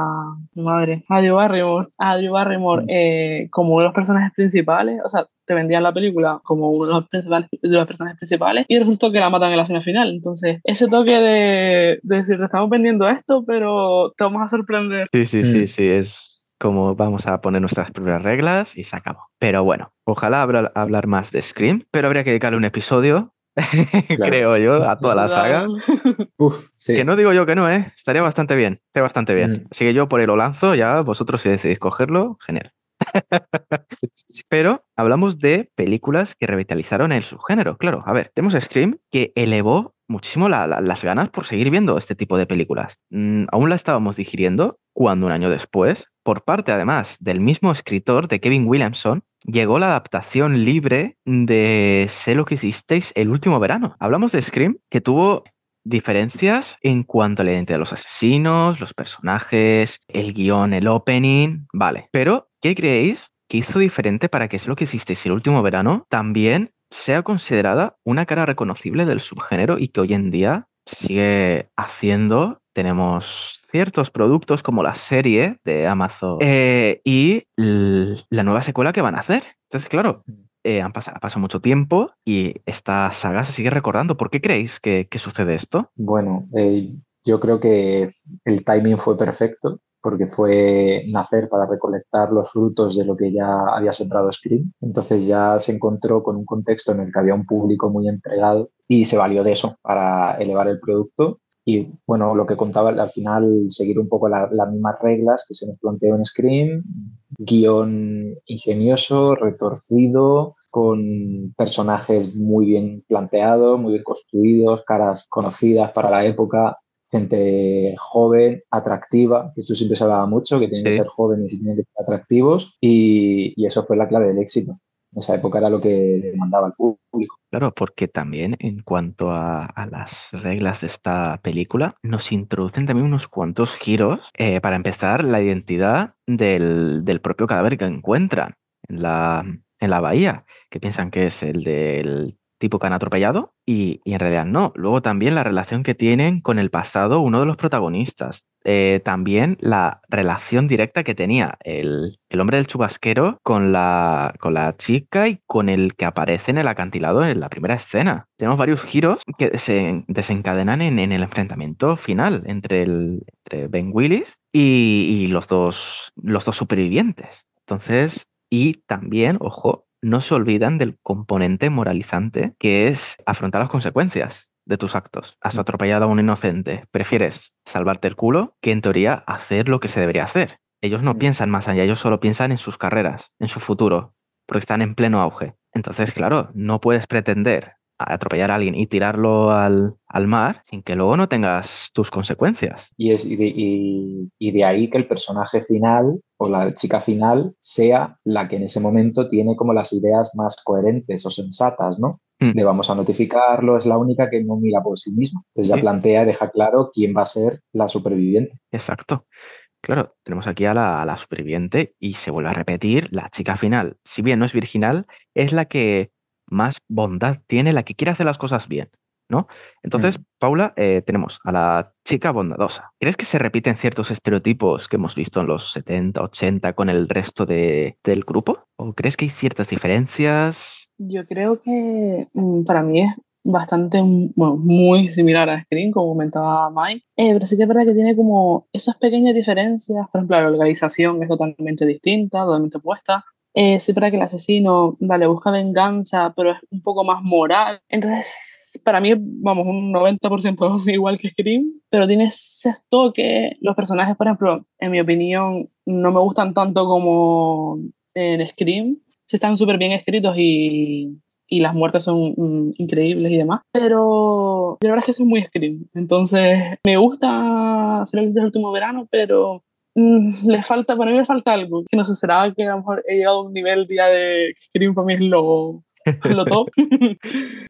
mi Madre, a Drew Barrymore, a Drew Barrymore Mm. eh, como uno de los personajes principales. O sea, te vendían la película como uno de los, principales, de los personajes principales y resultó que la matan en la escena final. Entonces, ese toque de, de decir, te estamos vendiendo esto, pero te vamos a sorprender. Sí, sí, Mm. sí, sí, es como vamos a poner nuestras primeras reglas y se acabó. Pero bueno, ojalá hablar, hablar más de Scream, pero habría que dedicarle un episodio, creo yo, a toda la saga. Uf, sí. Que no digo yo que no, ¿eh? Estaría bastante bien, estaría bastante bien. Mm. Así que yo por ahí lo lanzo, ya vosotros si decidís cogerlo, genial. Pero hablamos de películas que revitalizaron el subgénero. Claro, a ver, tenemos Scream que elevó muchísimo la- la- las ganas por seguir viendo este tipo de películas. Mm, aún la estábamos digiriendo cuando un año después, por parte además del mismo escritor de Kevin Williamson, llegó la adaptación libre de Sé lo que hicisteis el último verano. Hablamos de Scream que tuvo diferencias en cuanto a la identidad de los asesinos, los personajes, el guion, el opening, vale. Pero, ¿qué creéis que hizo diferente para que es lo que hicisteis el último verano también sea considerada una cara reconocible del subgénero y que hoy en día sigue haciendo? Tenemos ciertos productos como la serie de Amazon eh, y la nueva secuela que van a hacer. Entonces, claro, eh, han pasado, ha pasado mucho tiempo y esta saga se sigue recordando. ¿Por qué creéis que, que sucede esto? Bueno, eh, yo creo que el timing fue perfecto porque fue nacer para recolectar los frutos de lo que ya había sembrado Scream. Entonces ya se encontró con un contexto en el que había un público muy entregado y se valió de eso para elevar el producto. Y bueno, lo que contaba al final, seguir un poco la- las mismas reglas que se nos planteó en Scream, guion ingenioso, retorcido, con personajes muy bien planteados, muy bien construidos, caras conocidas para la época, gente joven, atractiva, que eso siempre se hablaba mucho, que tienen que ser jóvenes y tienen que ser atractivos, y, y eso fue la clave del éxito. Esa época era lo que demandaba el público. Claro, porque también en cuanto a, a las reglas de esta película, nos introducen también unos cuantos giros. Eh, para empezar, la identidad del, del propio cadáver que encuentran en la, en la bahía, que piensan que es el del tipo que han atropellado y, en realidad no. Luego también la relación que tienen con el pasado uno de los protagonistas. Eh, también la relación directa que tenía el, el hombre del chubasquero con la, con la chica y con el que aparece en el acantilado en la primera escena. Tenemos varios giros que se desencadenan en, en el enfrentamiento final entre, el, entre Ben Willis y, y los, dos, los dos supervivientes. Entonces, y también, ojo, no se olvidan del componente moralizante que es afrontar las consecuencias de tus actos. Has Mm. atropellado a un inocente, prefieres salvarte el culo que en teoría hacer lo que se debería hacer. Ellos no Mm. piensan más allá, ellos solo piensan en sus carreras, en su futuro, porque están en pleno auge. Entonces, claro, no puedes pretender atropellar a alguien y tirarlo al, al mar sin que luego no tengas tus consecuencias. Y, es, y, de, y, y de ahí que el personaje final o la chica final sea la que en ese momento tiene como las ideas más coherentes o sensatas, ¿no? Mm. Le vamos a notificarlo, es la única que no mira por sí misma. Entonces ya plantea, deja claro quién va a ser la superviviente. Exacto. Claro, tenemos aquí a la, a la superviviente y se vuelve a repetir, la chica final, si bien no es virginal, es la que más bondad tiene, la que quiere hacer las cosas bien, ¿no? Entonces, Mm. Paula, eh, tenemos a la chica bondadosa. ¿Crees que se repiten ciertos estereotipos que hemos visto en los 70, 80 con el resto de- del grupo? ¿O crees que hay ciertas diferencias? Yo creo que mm, para mí es bastante, mm, bueno, muy similar a Scream, como comentaba Mike, Eh, pero sí que es verdad que tiene como esas pequeñas diferencias, por ejemplo, la organización es totalmente distinta, totalmente opuesta. Eh, para que el asesino, vale, busca venganza, pero es un poco más moral. Entonces, para mí, vamos, un 90% igual que Scream, pero tiene ese toque. Los personajes, por ejemplo, en mi opinión, no me gustan tanto como en Scream. Sí están súper bien escritos y, y las muertes son increíbles y demás. Pero la verdad es que son muy Scream. Entonces, me gusta hacer el último verano, pero le falta, para mí me falta algo. Que no sé, será que a lo mejor he llegado a un nivel ya de Scream para mí es lo, lo top.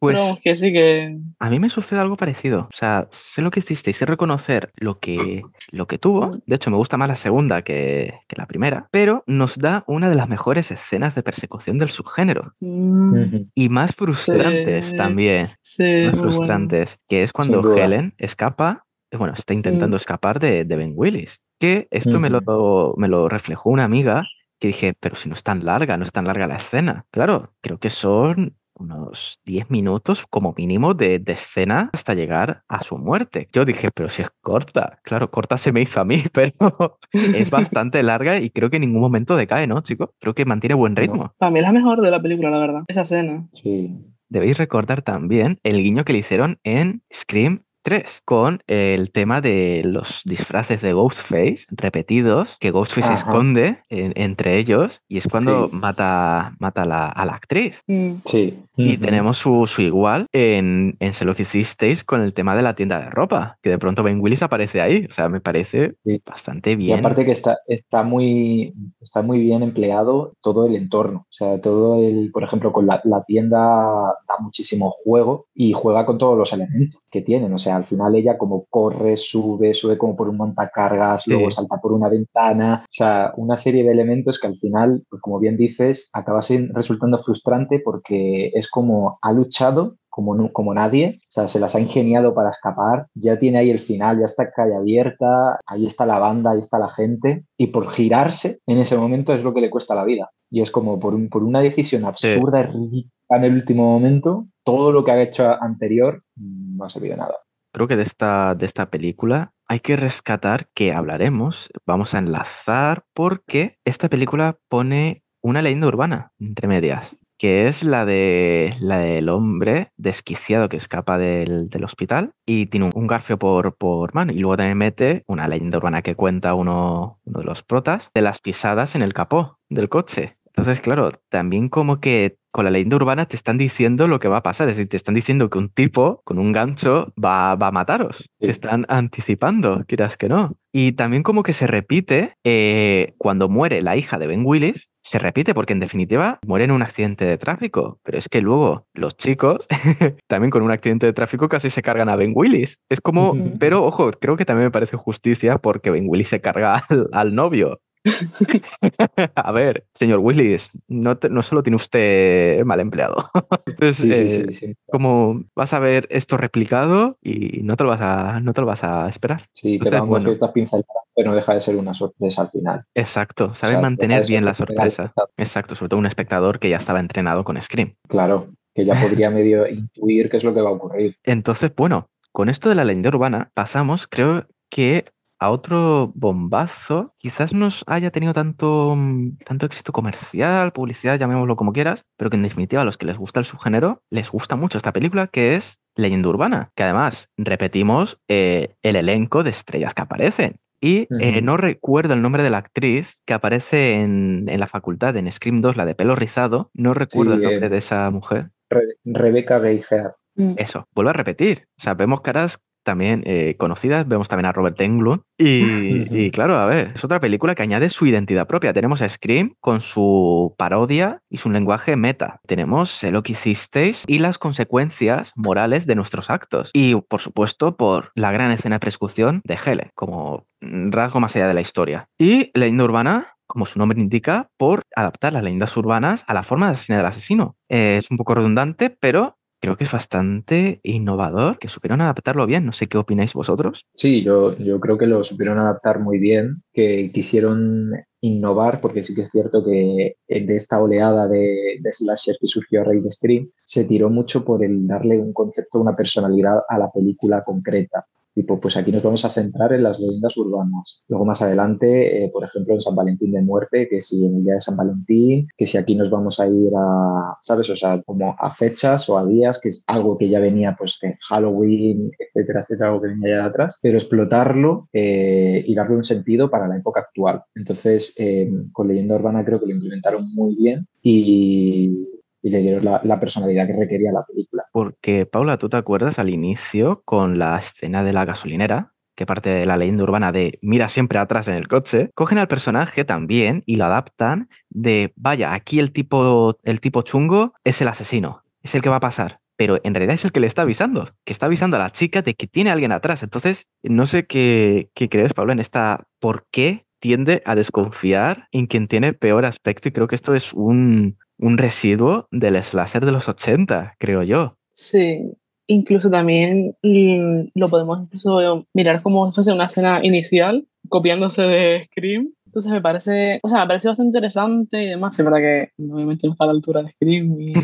Pues que sí que... a mí me sucede algo parecido. O sea, sé lo que hicisteis, sé reconocer lo que, lo que tuvo. De hecho, me gusta más la segunda que, que la primera, pero nos da una de las mejores escenas de persecución del subgénero. mm. Y más frustrantes Sí. también. sí, Más bueno. frustrantes. Que es cuando. Helen escapa, bueno, está intentando Mm. escapar de, de Ben Willis. Que esto me, lo, me lo reflejó una amiga que dije, pero si no es tan larga, no es tan larga la escena. Claro, creo que son unos 10 minutos como mínimo de, de escena hasta llegar a su muerte. Yo dije, pero si es corta. Claro, corta se me hizo a mí, pero es bastante larga y creo que en ningún momento decae, ¿no, chicos? Creo que mantiene buen ritmo. Para mí es la mejor de la película, la verdad. Esa escena. Sí. Debéis recordar también el guiño que le hicieron en Scream 3 con el tema de los disfraces de Ghostface repetidos que Ghostface Ajá. esconde en- entre ellos y es cuando Sí. mata, mata a la, a la actriz. Mm. Sí. Y tenemos su, su igual en, en Se lo que hicisteis con el tema de la tienda de ropa, que de pronto Ben Willis aparece ahí. O sea, me parece Sí. bastante Y bien. aparte que está, está, muy, está muy bien empleado todo el entorno. O sea, todo el, por ejemplo, con la, la tienda da muchísimo juego y juega con todos los elementos que tienen. O sea, al final ella como corre, sube, sube como por un montacargas, Sí. luego salta por una ventana. O sea, una serie de elementos que al final, pues como bien dices, acaba sin- resultando frustrante porque es como ha luchado como, nu- como nadie, o sea, se las ha ingeniado para escapar, ya tiene ahí el final, ya está calle abierta, ahí está la banda, ahí está la gente, y por girarse en ese momento es lo que le cuesta la vida. Y es como por, un- por una decisión absurda y ridícula en el último momento, todo lo que ha hecho anterior no ha servido de nada. Creo que de esta, de esta película hay que rescatar que hablaremos, vamos a enlazar, porque esta película pone una leyenda urbana entre medias, que es la de la del hombre desquiciado que escapa del, del hospital y tiene un, garfio por, por mano. Y luego también mete una leyenda urbana que cuenta uno, uno de los protas de las pisadas en el capó del coche. Entonces, claro, también como que con la leyenda urbana te están diciendo lo que va a pasar. Es decir, te están diciendo que un tipo con un gancho va, va a mataros. Sí. Te están anticipando, quieras que no. Y también como que se repite eh, cuando muere la hija de Ben Willis, se repite porque en definitiva muere en un accidente de tráfico. Pero es que luego los chicos, también con un accidente de tráfico, casi se cargan a Ben Willis. Es como, pero ojo, creo que también me parece justicia porque Ben Willis se carga al, al novio. A ver, señor Willis, no, te- no solo tiene usted mal empleado. Entonces, Sí, sí, eh, sí, sí. como vas a ver esto replicado y no te lo vas a, no te lo vas a esperar. Sí, Entonces, dan bueno. ciertas pinceladas, pero no deja de ser una sorpresa al final. Exacto, O sabe sea, mantener bien la sorpresa. Exacto, sobre todo un espectador que ya estaba entrenado con Scream. Claro, que ya podría medio intuir qué es lo que va a ocurrir. Entonces, bueno, con esto de la leyenda urbana pasamos, creo que a otro bombazo. Quizás no haya tenido tanto, mm, tanto éxito comercial, publicidad, llamémoslo como quieras, pero que en definitiva a los que les gusta el subgénero les gusta mucho esta película, que es Leyenda Urbana, que además repetimos eh, el elenco de estrellas que aparecen. Y eh, no recuerdo el nombre de la actriz que aparece en, en la facultad, en Scream 2, la de pelo rizado. No recuerdo el nombre eh, de esa mujer. Re- Rebecca Gayheart. Mm. Eso, vuelvo a repetir. O sea, vemos caras también eh, conocidas, vemos también a Robert Englund. Y, claro, a ver, es otra película que añade su identidad propia. Tenemos a Scream con su parodia y su lenguaje meta. Tenemos Sé lo que hicisteis y las consecuencias morales de nuestros actos. Y, por supuesto, por la gran escena de persecución de Helen, como rasgo más allá de la historia. Y leyenda urbana como su nombre indica, por adaptar las leyendas urbanas a la forma de asesino. Eh, es un poco redundante, pero creo que es bastante innovador, que supieron adaptarlo bien. No sé qué opináis vosotros. Sí, yo, yo creo que lo supieron adaptar muy bien, que quisieron innovar, porque sí que es cierto que de esta oleada de, de slasher que surgió a raíz de Scream, se tiró mucho por el darle un concepto, una personalidad a la película concreta. Tipo, pues aquí nos vamos a centrar en las leyendas urbanas. Luego más adelante, eh, por ejemplo, en San Valentín de Muerte, que si en el día de San Valentín, que si aquí nos vamos a ir a, ¿sabes? O sea, como a fechas o a días, que es algo que ya venía pues de Halloween, etcétera, etcétera, algo que venía ya de atrás, pero explotarlo eh, y darle un sentido para la época actual. Entonces, eh, con leyenda urbana creo que lo implementaron muy bien y, y le dieron la, personalidad que requería la película. Porque, Paula, ¿tú te acuerdas al inicio con la escena de la gasolinera? que parte de la leyenda urbana de mira siempre atrás en el coche, cogen al personaje también y lo adaptan de vaya, aquí el tipo, el tipo chungo es el asesino, es el que va a pasar. Pero en realidad es el que le está avisando, que está avisando a la chica de que tiene alguien atrás. Entonces, no sé qué, qué crees, Paula, en esta por qué tiende a desconfiar en quien tiene peor aspecto y creo que esto es un, un residuo del slasher de los 80, creo yo. Sí, incluso también lo podemos incluso mirar como fuese una escena inicial, copiándose de Scream. Entonces me parece, o sea, me parece bastante interesante y demás. Es verdad que obviamente no está a la altura de Scream y,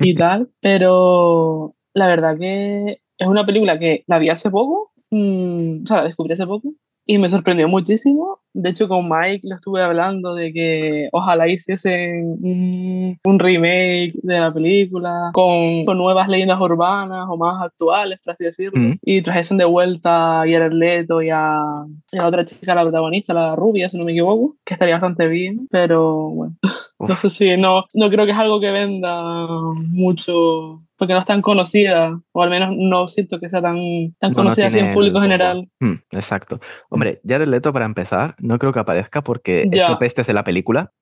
y tal, pero la verdad que es una película que la vi hace poco, mmm, o sea, la descubrí hace poco y me sorprendió muchísimo. De hecho, con Mike lo estuve hablando de que ojalá hiciesen un, un remake de la película con, con, nuevas leyendas urbanas o más actuales, por así decirlo. Mm. Y trajesen de vuelta a Jared Leto y a, y a la otra chica, la protagonista, la rubia, si no me equivoco, que estaría bastante bien. Pero bueno, Uf. no sé si no, no creo que es algo que venda mucho porque no es tan conocida, o al menos no siento que sea tan, tan No, no conocida así en público el- general. Mm, exacto. Hombre, Jared Leto, para empezar, no creo que aparezca porque Ya. echó pestes de la película.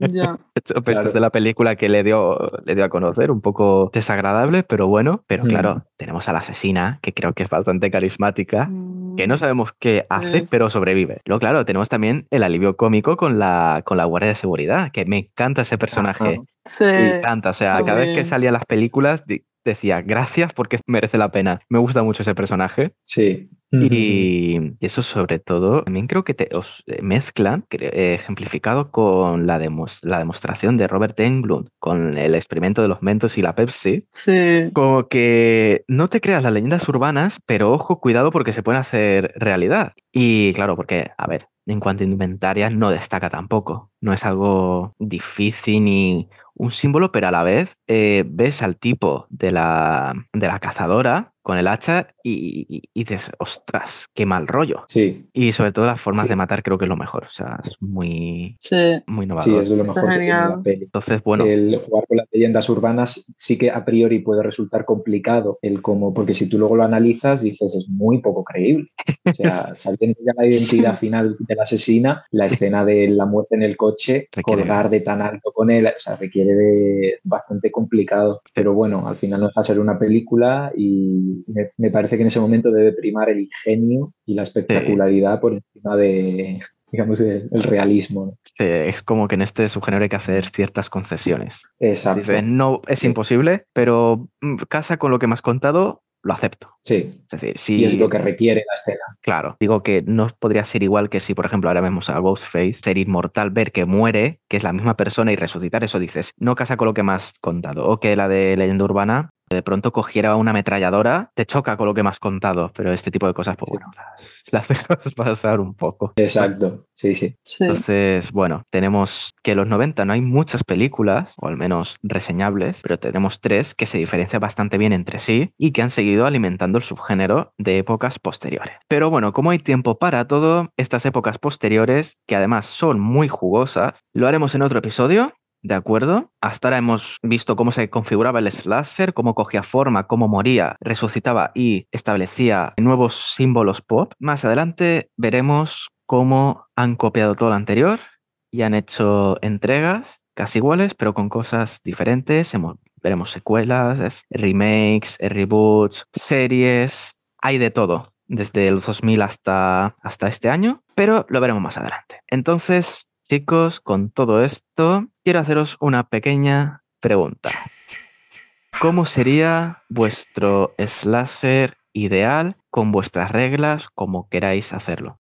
Ya. Echó pestes Claro. de la película que le dio, le dio a conocer, un poco desagradable, pero bueno. Pero Mm. claro, tenemos a la asesina, que creo que es bastante carismática, que no Mm, sabemos qué hace, Sí. pero sobrevive. Luego, claro, tenemos también el alivio cómico con la, con la guardia de seguridad, que me encanta ese personaje. Sí. Me encanta. O sea, cada vez que salía las películas decía, gracias porque merece la pena. Me gusta mucho ese personaje. Sí. Y eso sobre todo, también creo que te, os eh, mezclan, eh, ejemplificado con la, demos- la demostración de Robert Englund, con el experimento de los Mentos y la Pepsi. Sí. Como que no te creas las leyendas urbanas, pero ojo, cuidado porque se pueden hacer realidad. Y claro, porque, a ver, en cuanto a indumentaria no destaca tampoco. No es algo difícil ni un símbolo, pero a la vez eh, ves al tipo de la, de la cazadora con el hacha y, y- y dices, ostras, qué mal rollo. Sí. Y sobre todo las formas Sí. de matar creo que es lo mejor. O sea, es muy, Sí. muy Sí, innovador. es de lo mejor que tiene la genial. peli. Entonces, bueno, El jugar con las leyendas urbanas sí que a priori puede resultar complicado, el cómo, porque si tú luego lo analizas dices es muy poco creíble. O sea, sabiendo ya la identidad final de la asesina, la escena de la muerte en el coche, Requiere- colgar de tan alto con él, o sea, requiere de bastante complicado. Pero bueno, al final no deja de ser una película y me, me parece que en ese momento debe primar el ingenio y la espectacularidad por encima de, digamos, el, el realismo. ¿no? sí, es como que en este subgénero hay que hacer ciertas concesiones. Exacto. Dices, no es imposible, pero mm, casa con lo que me has contado, lo acepto. Sí, Es decir, y si, es lo que requiere la escena. claro, digo que no podría ser igual que si, por ejemplo, ahora vemos a Ghostface, ser inmortal, ver que muere, que es la misma persona y resucitar, eso dices, no casa con lo que me has contado. O que la de leyenda urbana, de pronto cogiera una ametralladora, te choca con lo que me has contado, pero este tipo de cosas, pues Sí. bueno, las, las dejas pasar un poco. Exacto, sí, sí. Sí. Entonces, bueno, tenemos que en los 90 no hay muchas películas, o al menos reseñables, pero tenemos tres que se diferencian bastante bien entre sí y que han seguido alimentando el subgénero de épocas posteriores. Pero bueno, como hay tiempo para todo, estas épocas posteriores, que además son muy jugosas, lo haremos en otro episodio. ¿De acuerdo? Hasta ahora hemos visto cómo se configuraba el slasher, cómo cogía forma, cómo moría, resucitaba y establecía nuevos símbolos pop. Más adelante veremos cómo han copiado todo lo anterior y han hecho entregas casi iguales, pero con cosas diferentes. Veremos secuelas, es- remakes, reboots, series, hay de todo, desde el 2000 hasta, hasta este año, pero lo veremos más adelante. Entonces, chicos, con todo esto, quiero haceros una pequeña pregunta. ¿Cómo sería vuestro slasher ideal con vuestras reglas, como queráis hacerlo?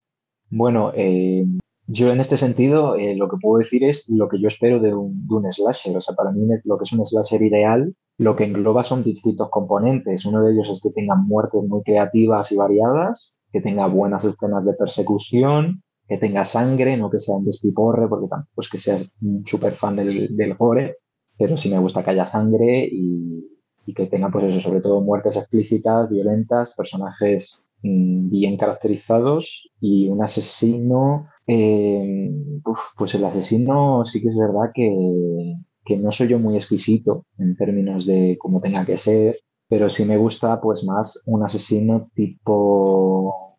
Bueno, eh, yo en este sentido eh, lo que puedo decir es lo que yo espero de un, de un slasher. O sea, para mí lo que es un slasher ideal lo que engloba son distintos componentes. Uno de ellos es que tenga muertes muy creativas y variadas, que tenga buenas escenas de persecución, que tenga sangre, no que sea un despiporre, porque tampoco es que seas un súper fan del, del gore, pero sí me gusta que haya sangre y, que tenga, pues eso, sobre todo muertes explícitas, violentas, personajes mm, bien caracterizados y un asesino. eh, uf, pues el asesino sí que es verdad que, que no soy yo muy exquisito en términos de cómo tenga que ser, pero sí me gusta pues más un asesino tipo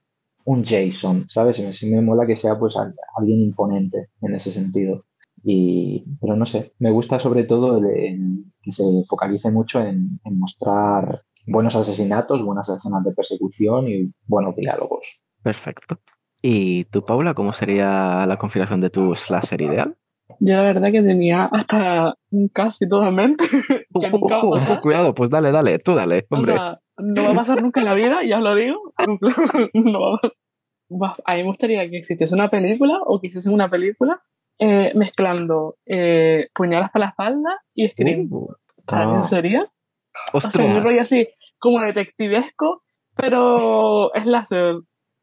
un Jason, ¿sabes? Sí me mola que sea pues al- alguien imponente en ese sentido. Y, pero no sé, me gusta sobre todo el- el que se focalice mucho en, en mostrar buenos asesinatos, buenas escenas de persecución y buenos diálogos. Perfecto. ¿Y tú, Paula, cómo sería la configuración de tu slasher ideal? Yo la verdad que tenía hasta casi todo en mente, que nunca cuidado, pues dale, dale, tú dale, O hombre. sea, no va a pasar nunca en la vida, ya os lo digo. No va a pasar. A mí me gustaría que existiese una película o que hiciesen una película eh, mezclando eh, puñalas para la espalda y Scream. Uh, ¿Para mí Ah. sería? O sea, un ostras. rollo así como detectivesco, pero es láser.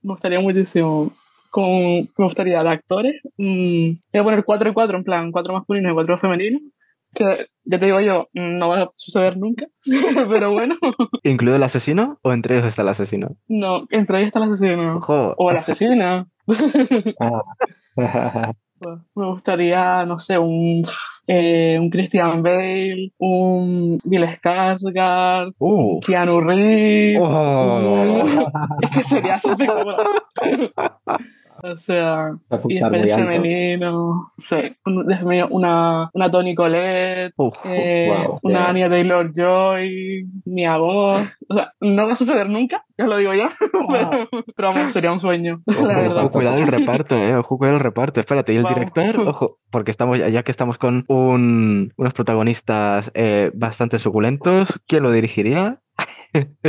Me gustaría muchísimo. Con, me gustaría de actores. mm, voy a poner 4 y 4, en plan, 4 masculinos y 4 femeninos. Que ya te digo yo, no va a suceder nunca. pero bueno, ¿Incluido el asesino o entre ellos está el asesino? no, entre ellos está el asesino. Ojo. O la asesina. Ah. Me gustaría, no sé, un, eh, un Christian Bale, un Bill Skarsgård, Uh. Keanu Reeves. Oh. Es que sería espectacular. O sea, y después femenino, sí, una, una Toni Collette, Uf. eh, wow, una yeah. Anya Taylor Joy, Mia Voz. O sea, no va a suceder nunca, ya os lo digo ya, pero, pero vamos, sería un sueño, la Ojo, verdad. ojo, cuidado el reparto, eh. Ojo, cuidado el reparto. Espérate, y el Vamos. director, ojo, porque estamos ya, ya que estamos con un- unos protagonistas eh, bastante suculentos, ¿quién lo dirigiría?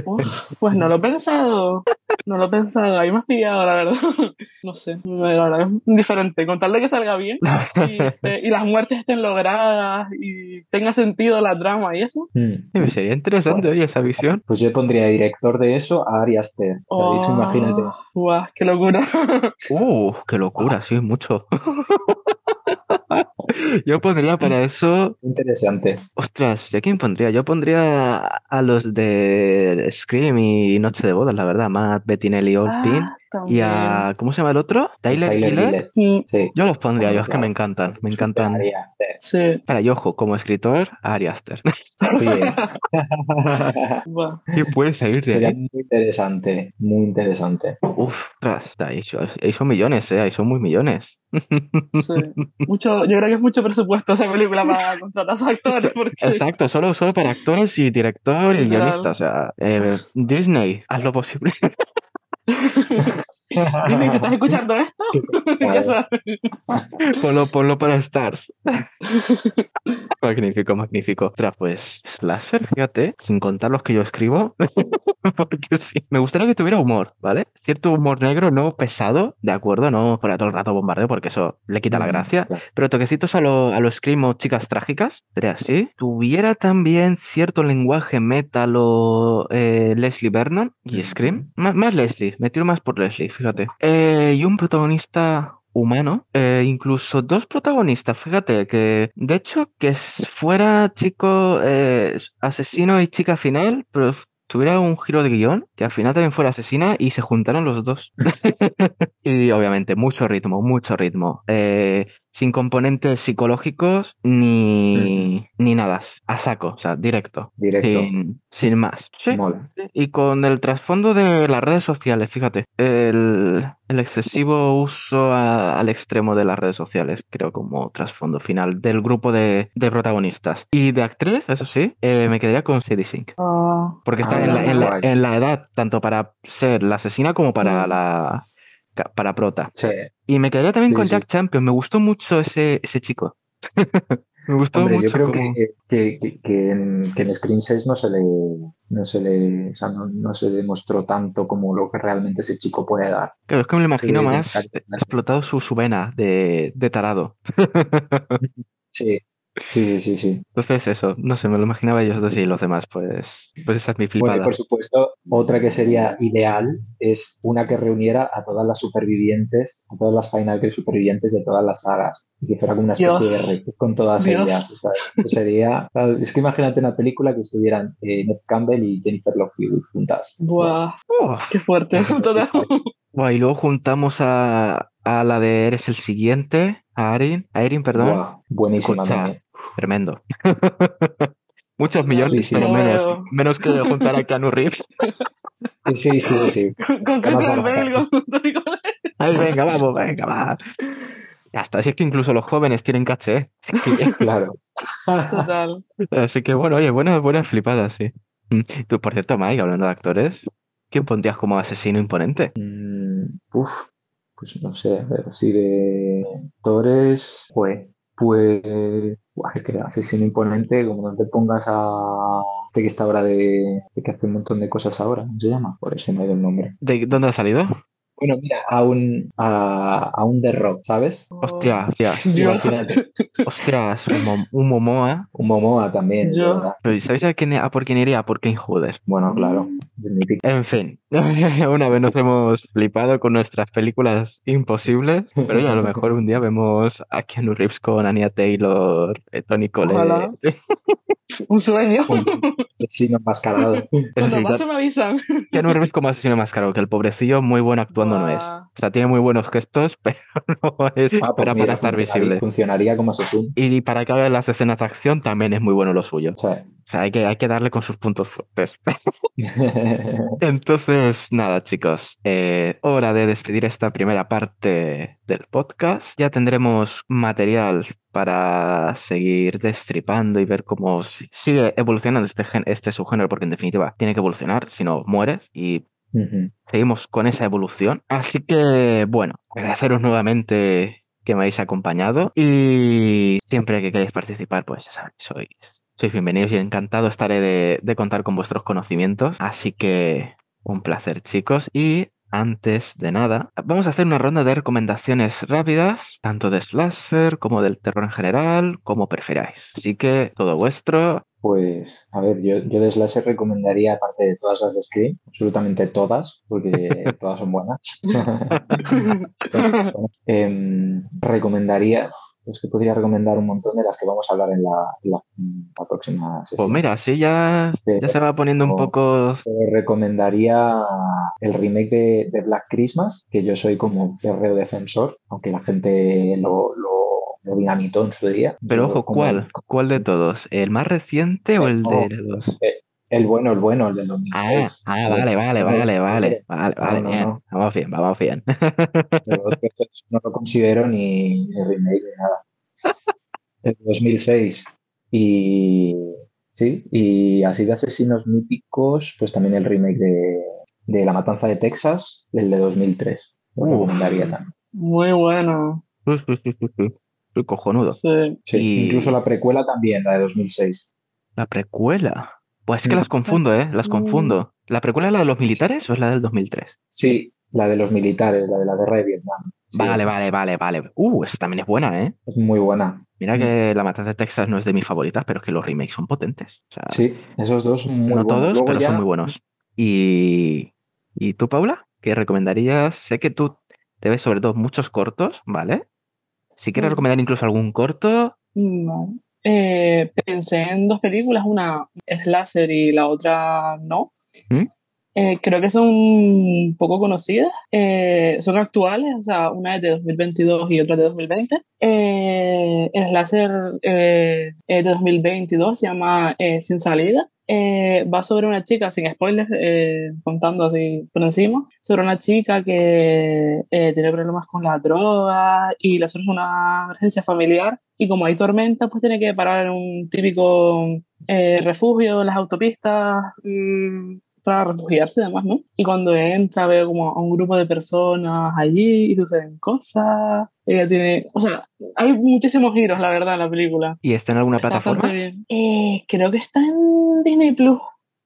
Uf, pues no lo he pensado. No lo he pensado. Ahí me has pillado, la verdad. No sé. La verdad es diferente. Con tal de que salga bien y, y las muertes estén logradas y tenga sentido la trama y eso. Mm. Eh, Sería interesante, oye, esa visión. Pues yo pondría director de eso a Ari Aster. Oh, Imagínate. guau, qué locura. Uh, qué locura, sí, mucho. Yo pondría para eso. Interesante. Ostras, ¿yo quién pondría? Yo pondría a los de Scream y Noche de Bodas, la verdad. Matt Bettinelli Olpin. Ah, Y a. ¿Cómo se llama el otro? Tyler, Tyler Gillett. Gillett. Sí. Yo los pondría, yo es que me encantan. Me encantan. Ari Aster. Sí. Para, y ojo, como escritor, a Ari Aster. ¿Qué puede salir de Sería ahí? muy interesante, muy interesante. Uf, ostras, ahí son, ahí son millones, ¿eh? Ahí son muy millones. Sí. Mucho, yo creo que es mucho presupuesto esa película para contratar a esos actores porque Exacto, solo, solo para actores y director y Literal. guionista. O sea, eh, Disney, haz lo posible. Disney, si estás escuchando esto, ya sabes. ponlo, ponlo para Stars. magnífico, magnífico. Ostras, pues, Slasher, fíjate, sin contar los que yo escribo, porque sí. Me gustaría que tuviera humor, ¿vale? Cierto humor negro, no pesado, de acuerdo, no fuera todo el rato bombardeo, porque eso le quita la Mm, gracia. Pero toquecitos a lo, a los Scream o chicas trágicas, sería así. Tuviera también cierto lenguaje metal o eh, Leslie Vernon y Ujú. Scream. Más, más Leslie, me tiro más por Leslie, fíjate. Eh, y un protagonista humano, eh, incluso dos protagonistas, fíjate, que de hecho que fuera chico eh, asesino y chica final, pero tuviera un giro de guion, que al final también fuera asesina y se juntaron los dos. Y obviamente mucho ritmo, mucho ritmo. Eh, sin componentes psicológicos ni, ni nada, a saco, o sea, directo, Directo. sin, sin más. Sí. Mola. Y con el trasfondo de las redes sociales, fíjate, el, el excesivo uso a- al extremo de las redes sociales, creo como trasfondo final del grupo de, de protagonistas. Y de actriz, eso sí, eh, me quedaría con Sadie Sink. Ah, Porque está Ah, en, la, en, la, en la edad, tanto para ser la asesina como para Mm. la para prota. Sí. Y me quedaría también Sí, con sí. Jack Champion. Me gustó mucho ese, ese chico. me gustó Hombre, yo mucho creo como... que, que, que, que en, que en Screen 6 no se le, no se le, o sea, no, no se demostró tanto como lo que realmente ese chico puede dar. Claro, es que me lo imagino Sí, más claro. explotado su, su vena de, de tarado. Sí, Sí, sí, sí, sí. Entonces eso, no sé, me lo imaginaba ellos dos y los demás, pues, pues esa es mi Bueno, y flipada. por supuesto, otra que sería ideal es una que reuniera a todas las supervivientes, a todas las Final Girl supervivientes de todas las sagas, y que fuera como una especie Dios. de reto con todas Dios. ellas. o sea, eso sería, es que imagínate una película que estuvieran eh, Ned Campbell y Jennifer Love Hewitt juntas. Buah, Oh, qué fuerte. Buah, y luego juntamos a, a la de Eres el siguiente, a Arin, a Erin, perdón, Escucha. también. tremendo. Muchos millones, sí, pero sí. menos, menos que juntar a Keanu Reeves. Sí, sí, sí, sí. Con Christian Bale, con. Ay, venga, vamos, venga, va. Ya está, si es que incluso los jóvenes tienen caché. Es que- Claro. Total. Así que bueno, oye, buenas, buenas flipadas, sí. Mm, Tú, por cierto, Mike, hablando de actores, ¿quién pondrías como asesino imponente? Mm, uf, pues no sé, a ver, así de actores, pues, pues, buah, es que asesino imponente, como no te pongas a este que está ahora de, de que hace un montón de cosas ahora, ¿cómo se llama? Por ese me ha ido el nombre. ¿De dónde ha salido? Bueno, mira, a un, a, a un The Rock, ¿sabes? Hostia, hostias, Yo. Imagínate, hostias, un, Mom- un Momoa. un Momoa también, Yo. Pero ¿Sabéis a, quién, a por quién iría? A por Kane Hodder. Bueno, claro, mítico. En fin, una vez nos hemos flipado con nuestras películas imposibles, pero ya a lo mejor un día vemos a Keanu Reeves con Anya Taylor, eh, Tony. Collette. Un sueño. Un asesino enmascarado. Cuando Sí, pase me avisan. Keanu Reeves como asesino más caro, que el pobrecillo muy bueno no es. O sea, tiene muy buenos gestos, pero no es Ah, pues para, mira, para estar funcionaría, visible. funcionaría como. Y para que haga las escenas de acción también es muy bueno lo suyo. O sea, O sea, hay que, hay que darle con sus puntos fuertes. Entonces, nada, chicos, eh, hora de despedir esta primera parte del podcast. Ya tendremos material para seguir destripando y ver cómo si- sigue evolucionando este, gen- este subgénero, porque en definitiva tiene que evolucionar, si no mueres. Y Seguimos con esa evolución. Así que, bueno, agradeceros nuevamente que me habéis acompañado y siempre que queráis participar, pues ya sabéis, sois, sois bienvenidos y encantado estaré de, de contar con vuestros conocimientos. Así que un placer, chicos. Y antes de nada, vamos a hacer una ronda de recomendaciones rápidas, tanto de slasher como del terror en general, como preferáis. Así que todo vuestro. Pues, a ver, yo, yo de Slasher recomendaría, aparte de todas las de Scream, absolutamente todas, porque todas son buenas. Em, recomendaría, pues que podría recomendar un montón de las que vamos a hablar en la, en la- en la próxima Pues sesión. mira, así ya, ya se va poniendo un poco recomendaría el remake de, de Black Christmas, que yo soy como un férreo defensor, aunque la gente lo, lo, lo dinamitó en su día. Pero ojo, ¿cuál? ¿Cuál de todos? ¿El más reciente o el No, de los? El bueno, el bueno, el del Ah, 2006. ah, vale, vale, vale, vale, vale, vale, no, bien. no. Vamos bien, vamos bien. Pero no lo considero ni, ni remake ni nada. El 2006. Y sí, y así de asesinos míticos, pues también el remake de, de La Matanza de Texas, el de 2003. Lo recomendaría también. Muy bueno. Sí, sí, sí, sí, sí. Soy cojonudo. Sí. Sí, Y- incluso la precuela también, la de 2006. La precuela. Pues es que las confundo, ¿eh? Las confundo. ¿La precuela es la de los militares o es la del 2003? Sí, la de los militares, la de la guerra de Vietnam. Sí, Vale, vale, vale, vale. Uh, esa también es buena, ¿eh? Es muy buena. Mira que La Matanza de Texas no es de mis favoritas, pero es que los remakes son potentes. O sea, Sí, esos dos son muy no buenos. todos, Luego pero ya- son muy buenos. Y, ¿y tú, Paula? ¿Qué recomendarías? Sé que tú te ves sobre todo muchos cortos, ¿vale? Si quieres recomendar incluso algún corto, vale. Eh, pensé en dos películas, una es láser y la otra no. ¿Mm? Eh, creo que son poco conocidas, eh, son actuales, o sea, una es de 2022 y otra de 2020. Eh, el láser de 2022 se llama Sin Salida. Eh, va sobre una chica, sin spoilers, eh, contando así por encima, sobre una chica que eh, tiene problemas con la droga y le surge una emergencia familiar y como hay tormenta, pues tiene que parar en un típico eh, refugio en las autopistas mm, para refugiarse y demás, ¿no? Y cuando entra veo como a un grupo de personas allí y suceden cosas. Ella tiene, o sea, hay muchísimos giros, la verdad, en la película. ¿y está en alguna Está plataforma? bien. Eh, creo que está en Disney Plus,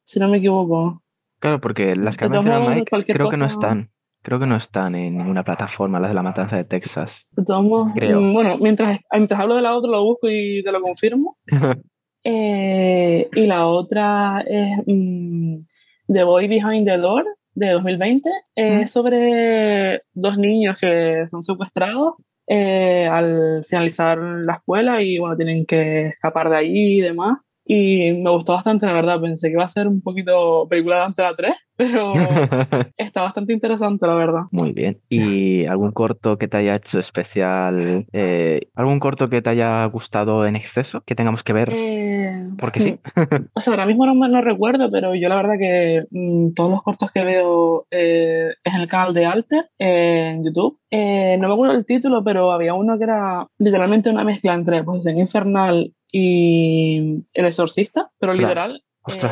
si no me equivoco. Claro, porque las que De ha todos mencionado modos, Mike creo que no están. Creo que no están en ninguna plataforma, las de la matanza de Texas. Tomo, Creo. mm, Bueno, mientras, mientras hablo de la otra, lo busco y te lo confirmo. Eh, y la otra es mm, The Boy Behind the Door de 2020. Es Mm. sobre dos niños que son secuestrados eh, al finalizar la escuela y bueno, tienen que escapar de ahí y demás. Y me gustó bastante, la verdad. Pensé que iba a ser un poquito película de Antena 3, pero está bastante interesante, la verdad. Muy bien. ¿Y algún corto que te haya hecho especial? eh, ¿Algún corto que te haya gustado en exceso? Que tengamos que ver Eh, porque sí. O sea, ahora mismo no, me- no recuerdo, pero yo la verdad que mm, todos los cortos que veo eh, es en el canal de Alter, en YouTube. Eh, no me acuerdo el título, pero había uno que era literalmente una mezcla entre Posición Infernal y El Exorcista, pero literal.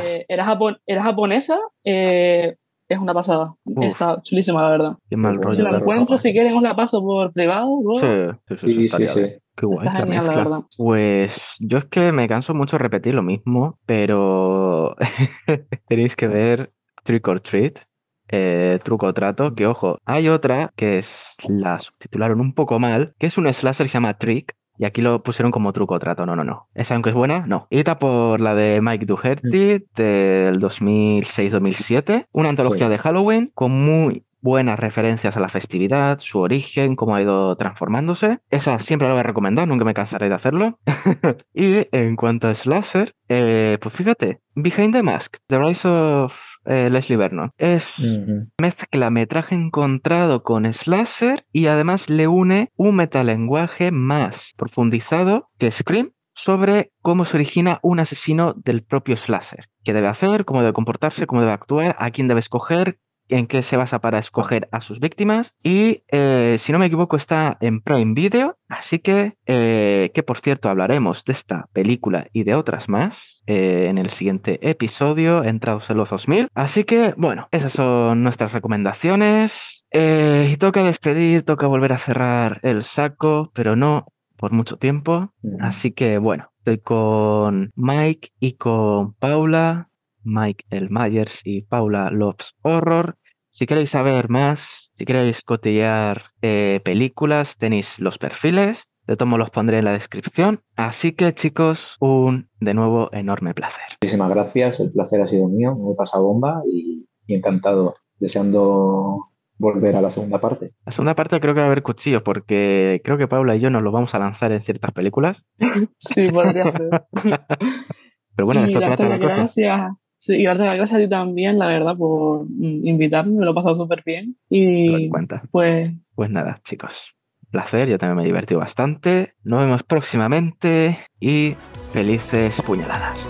Eh, era, japon- era japonesa, eh, es una pasada. Uf. Está chulísima, la verdad. Qué mal Si rollo. Si la encuentro, si quieren, os la paso por privado. Sí, sí, sí, sí, Sí. Qué guay, Está la genial, la mezcla. verdad. Pues yo es que me canso mucho de repetir lo mismo, pero tenéis que ver Trick or Treat, eh, Truco o Trato, que ojo, hay otra que es, la subtitularon un poco mal, que es un slasher que se llama Trick, y aquí lo pusieron como Truco o Trato. No, no, no. Esa aunque es buena, no. Edita por la de Mike Doherty del 2006-2007, una antología Sí. de Halloween con muy buenas referencias a la festividad, su origen, cómo ha ido transformándose. Esa siempre la voy a recomendar, nunca me cansaré de hacerlo. y en cuanto a Slasher, eh, pues fíjate, Behind the Mask, The Rise of eh, Leslie Vernon, es Ujú. mezcla metraje encontrado con slasher y además le une un metalenguaje más profundizado que Scream sobre cómo se origina un asesino del propio slasher. ¿Qué debe hacer? ¿Cómo debe comportarse? ¿Cómo debe actuar? ¿A quién debe escoger? ¿En qué se basa para escoger a sus víctimas? Y eh, si no me equivoco está en Prime Video, así que, eh, que por cierto hablaremos de esta película y de otras más eh, en el siguiente episodio, entrados en los 2000. Así que, bueno, esas son nuestras recomendaciones. Y toca despedir, toca volver a cerrar el saco, pero no por mucho tiempo. Así que, bueno, estoy con Mike y con Paula. Mike El Myers y Paula Loves Horror. Si queréis saber más, si queréis cotillar eh, películas, tenéis los perfiles. De tomo los pondré en la descripción. Así que chicos, un de nuevo enorme placer. Muchísimas gracias, el placer ha sido mío, me he pasado bomba y, y encantado, deseando volver a la segunda parte. La segunda parte creo que va a haber cuchillos porque creo que Paula y yo nos lo vamos a lanzar en ciertas películas. Sí, podría ser. Pero bueno, de y esto trata la las cosa. gracias. Sí, y las gracias a ti también, la verdad, por invitarme, me lo he pasado súper bien. Se Y cuenta. pues Pues nada, chicos. Placer, yo también me he divertido bastante. Nos vemos próximamente y felices puñaladas.